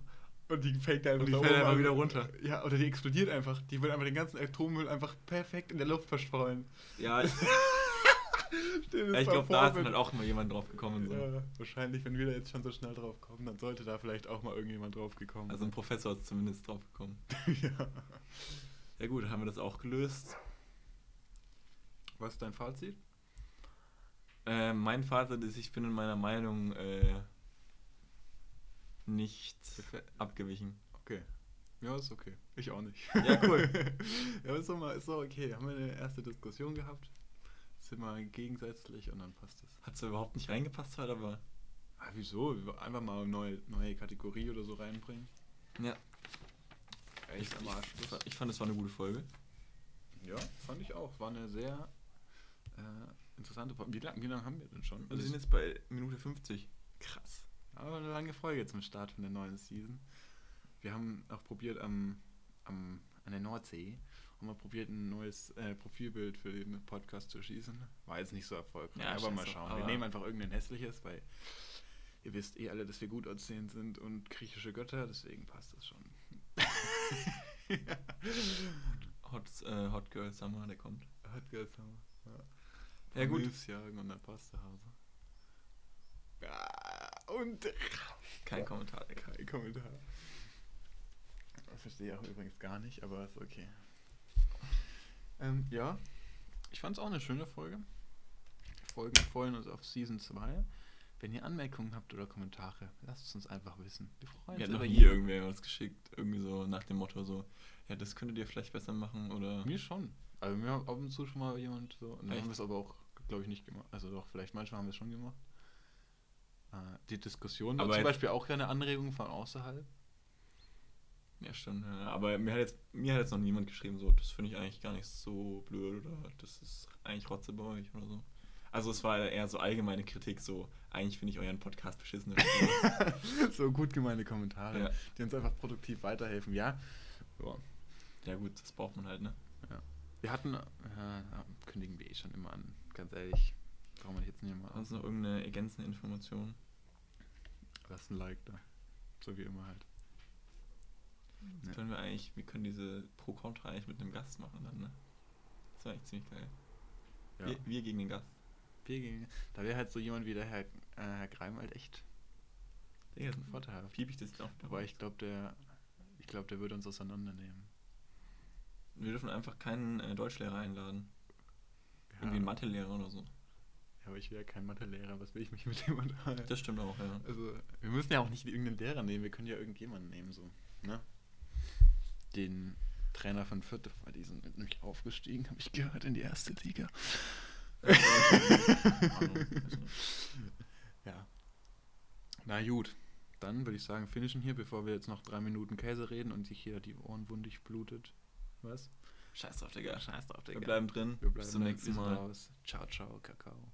und die fällt einfach, die fällt einfach wieder runter. Ja, oder die explodiert einfach. Die will einfach den ganzen Atommüll einfach perfekt in der Luft verstreuen. Ja, ich, Stell dir ja, das ich glaube, da ist wenn- halt auch mal jemand drauf gekommen. So. Ja, wahrscheinlich, wenn wir da jetzt schon so schnell drauf kommen, dann sollte da vielleicht auch mal irgendjemand drauf gekommen Also ein Professor ist zumindest drauf gekommen. ja. Ja gut, haben wir das auch gelöst. Was ist dein Fazit? Äh, mein Fazit ist, ich bin in meiner Meinung äh, nicht abgewichen. Okay. Ja, ist okay. Ich auch nicht. Ja, cool. ja, ist doch mal, ist doch okay. Haben wir eine erste Diskussion gehabt. Wir gegensätzlich und dann passt es. Hat zwar überhaupt nicht reingepasst heute, aber Ah, wieso? Einfach mal eine neue, neue Kategorie oder so reinbringen. ja. Ich, Echt am ich, Arschloch. ich fand, es war eine gute Folge. Ja, fand ich auch. War eine sehr äh, interessante Folge. Wie lange lang haben wir denn schon? Wir sind jetzt bei Minute 50. krass. Aber eine lange Folge zum Start von der neuen Season. Wir haben auch probiert am, am an der Nordsee haben wir probiert ein neues äh, Profilbild für den Podcast zu schießen. War jetzt nicht so erfolgreich, Ja, aber mal schauen. Wir aber- nehmen einfach irgendein hässliches, weil ihr wisst eh alle, dass wir gut aussehend sind und griechische Götter, deswegen passt das schon. Hot, äh, Hot Girl Summer, der kommt. Hat Geld haben wir. Ja, gut. jagen und dann passt der Hase. Und Kein Kommentar, kein Kommentar. Das verstehe ich auch übrigens gar nicht, aber ist okay. Ähm, ja, ich fand es auch eine schöne Folge. Folgen freuen uns auf Season 2. Wenn ihr Anmerkungen habt oder Kommentare, lasst es uns einfach wissen. Wir freuen Mir uns hat noch nie irgendwer was geschickt. Irgendwie so nach dem Motto so, ja, das könntet ihr vielleicht besser machen oder. Mir schon. Also mir hat ab und zu schon mal jemand so. Und dann Echt? haben wir es aber auch, glaube ich, nicht gemacht. Also doch, vielleicht manchmal haben wir es schon gemacht. Äh, die Diskussion war Aber zum Beispiel auch eine Anregung von außerhalb. Ja, stimmt. Ja. Aber mir hat, jetzt, mir hat jetzt noch niemand geschrieben, so, das finde ich eigentlich gar nicht so blöd oder das ist eigentlich Rotze bei euch oder so. Also es war eher so allgemeine Kritik, so, eigentlich finde ich euren Podcast beschissen. so gut gemeinte Kommentare, Ja. die uns einfach produktiv weiterhelfen. Ja. ja. ja gut, das braucht man halt, ne? Wir hatten, ja, kündigen wir eh schon immer an, ganz ehrlich. Brauchen wir jetzt nicht mehr Sonst noch irgendeine ergänzende Information? Lass ein Like da. So wie immer halt. Das Ja. können wir eigentlich, wir können diese Pro-Contra eigentlich mit einem Gast machen dann, ne? Das war eigentlich ziemlich geil. Ja. Wir, wir gegen den Gast. Wir gegen, da wäre halt so jemand wie der Herr, äh, Herr Greim halt echt Digga, vorteilhaft. piep ich das doch. Aber ich glaube, der, ich glaube, der würde uns auseinandernehmen. Wir dürfen einfach keinen äh, Deutschlehrer einladen. Ja. Irgendwie einen Mathelehrer oder so. Ja, aber ich wäre kein Mathelehrer, was will ich mich mit dem unterhalten? Das stimmt auch, ja. Also, wir müssen ja auch nicht irgendeinen Lehrer nehmen, wir können ja irgendjemanden nehmen, so, ne? Den Trainer von Fürth, weil die sind nämlich aufgestiegen, habe ich gehört, in die erste Liga. Ja. Na gut, dann würde ich sagen, finishen hier, bevor wir jetzt noch drei Minuten Käse reden und sich hier die Ohren wundig blutet. Was? Scheiß drauf, Digga. Scheiß drauf, Wir bleiben drin. Wir bleiben Bis zum drin, nächsten Mal. raus. Ciao, ciao, Kakao.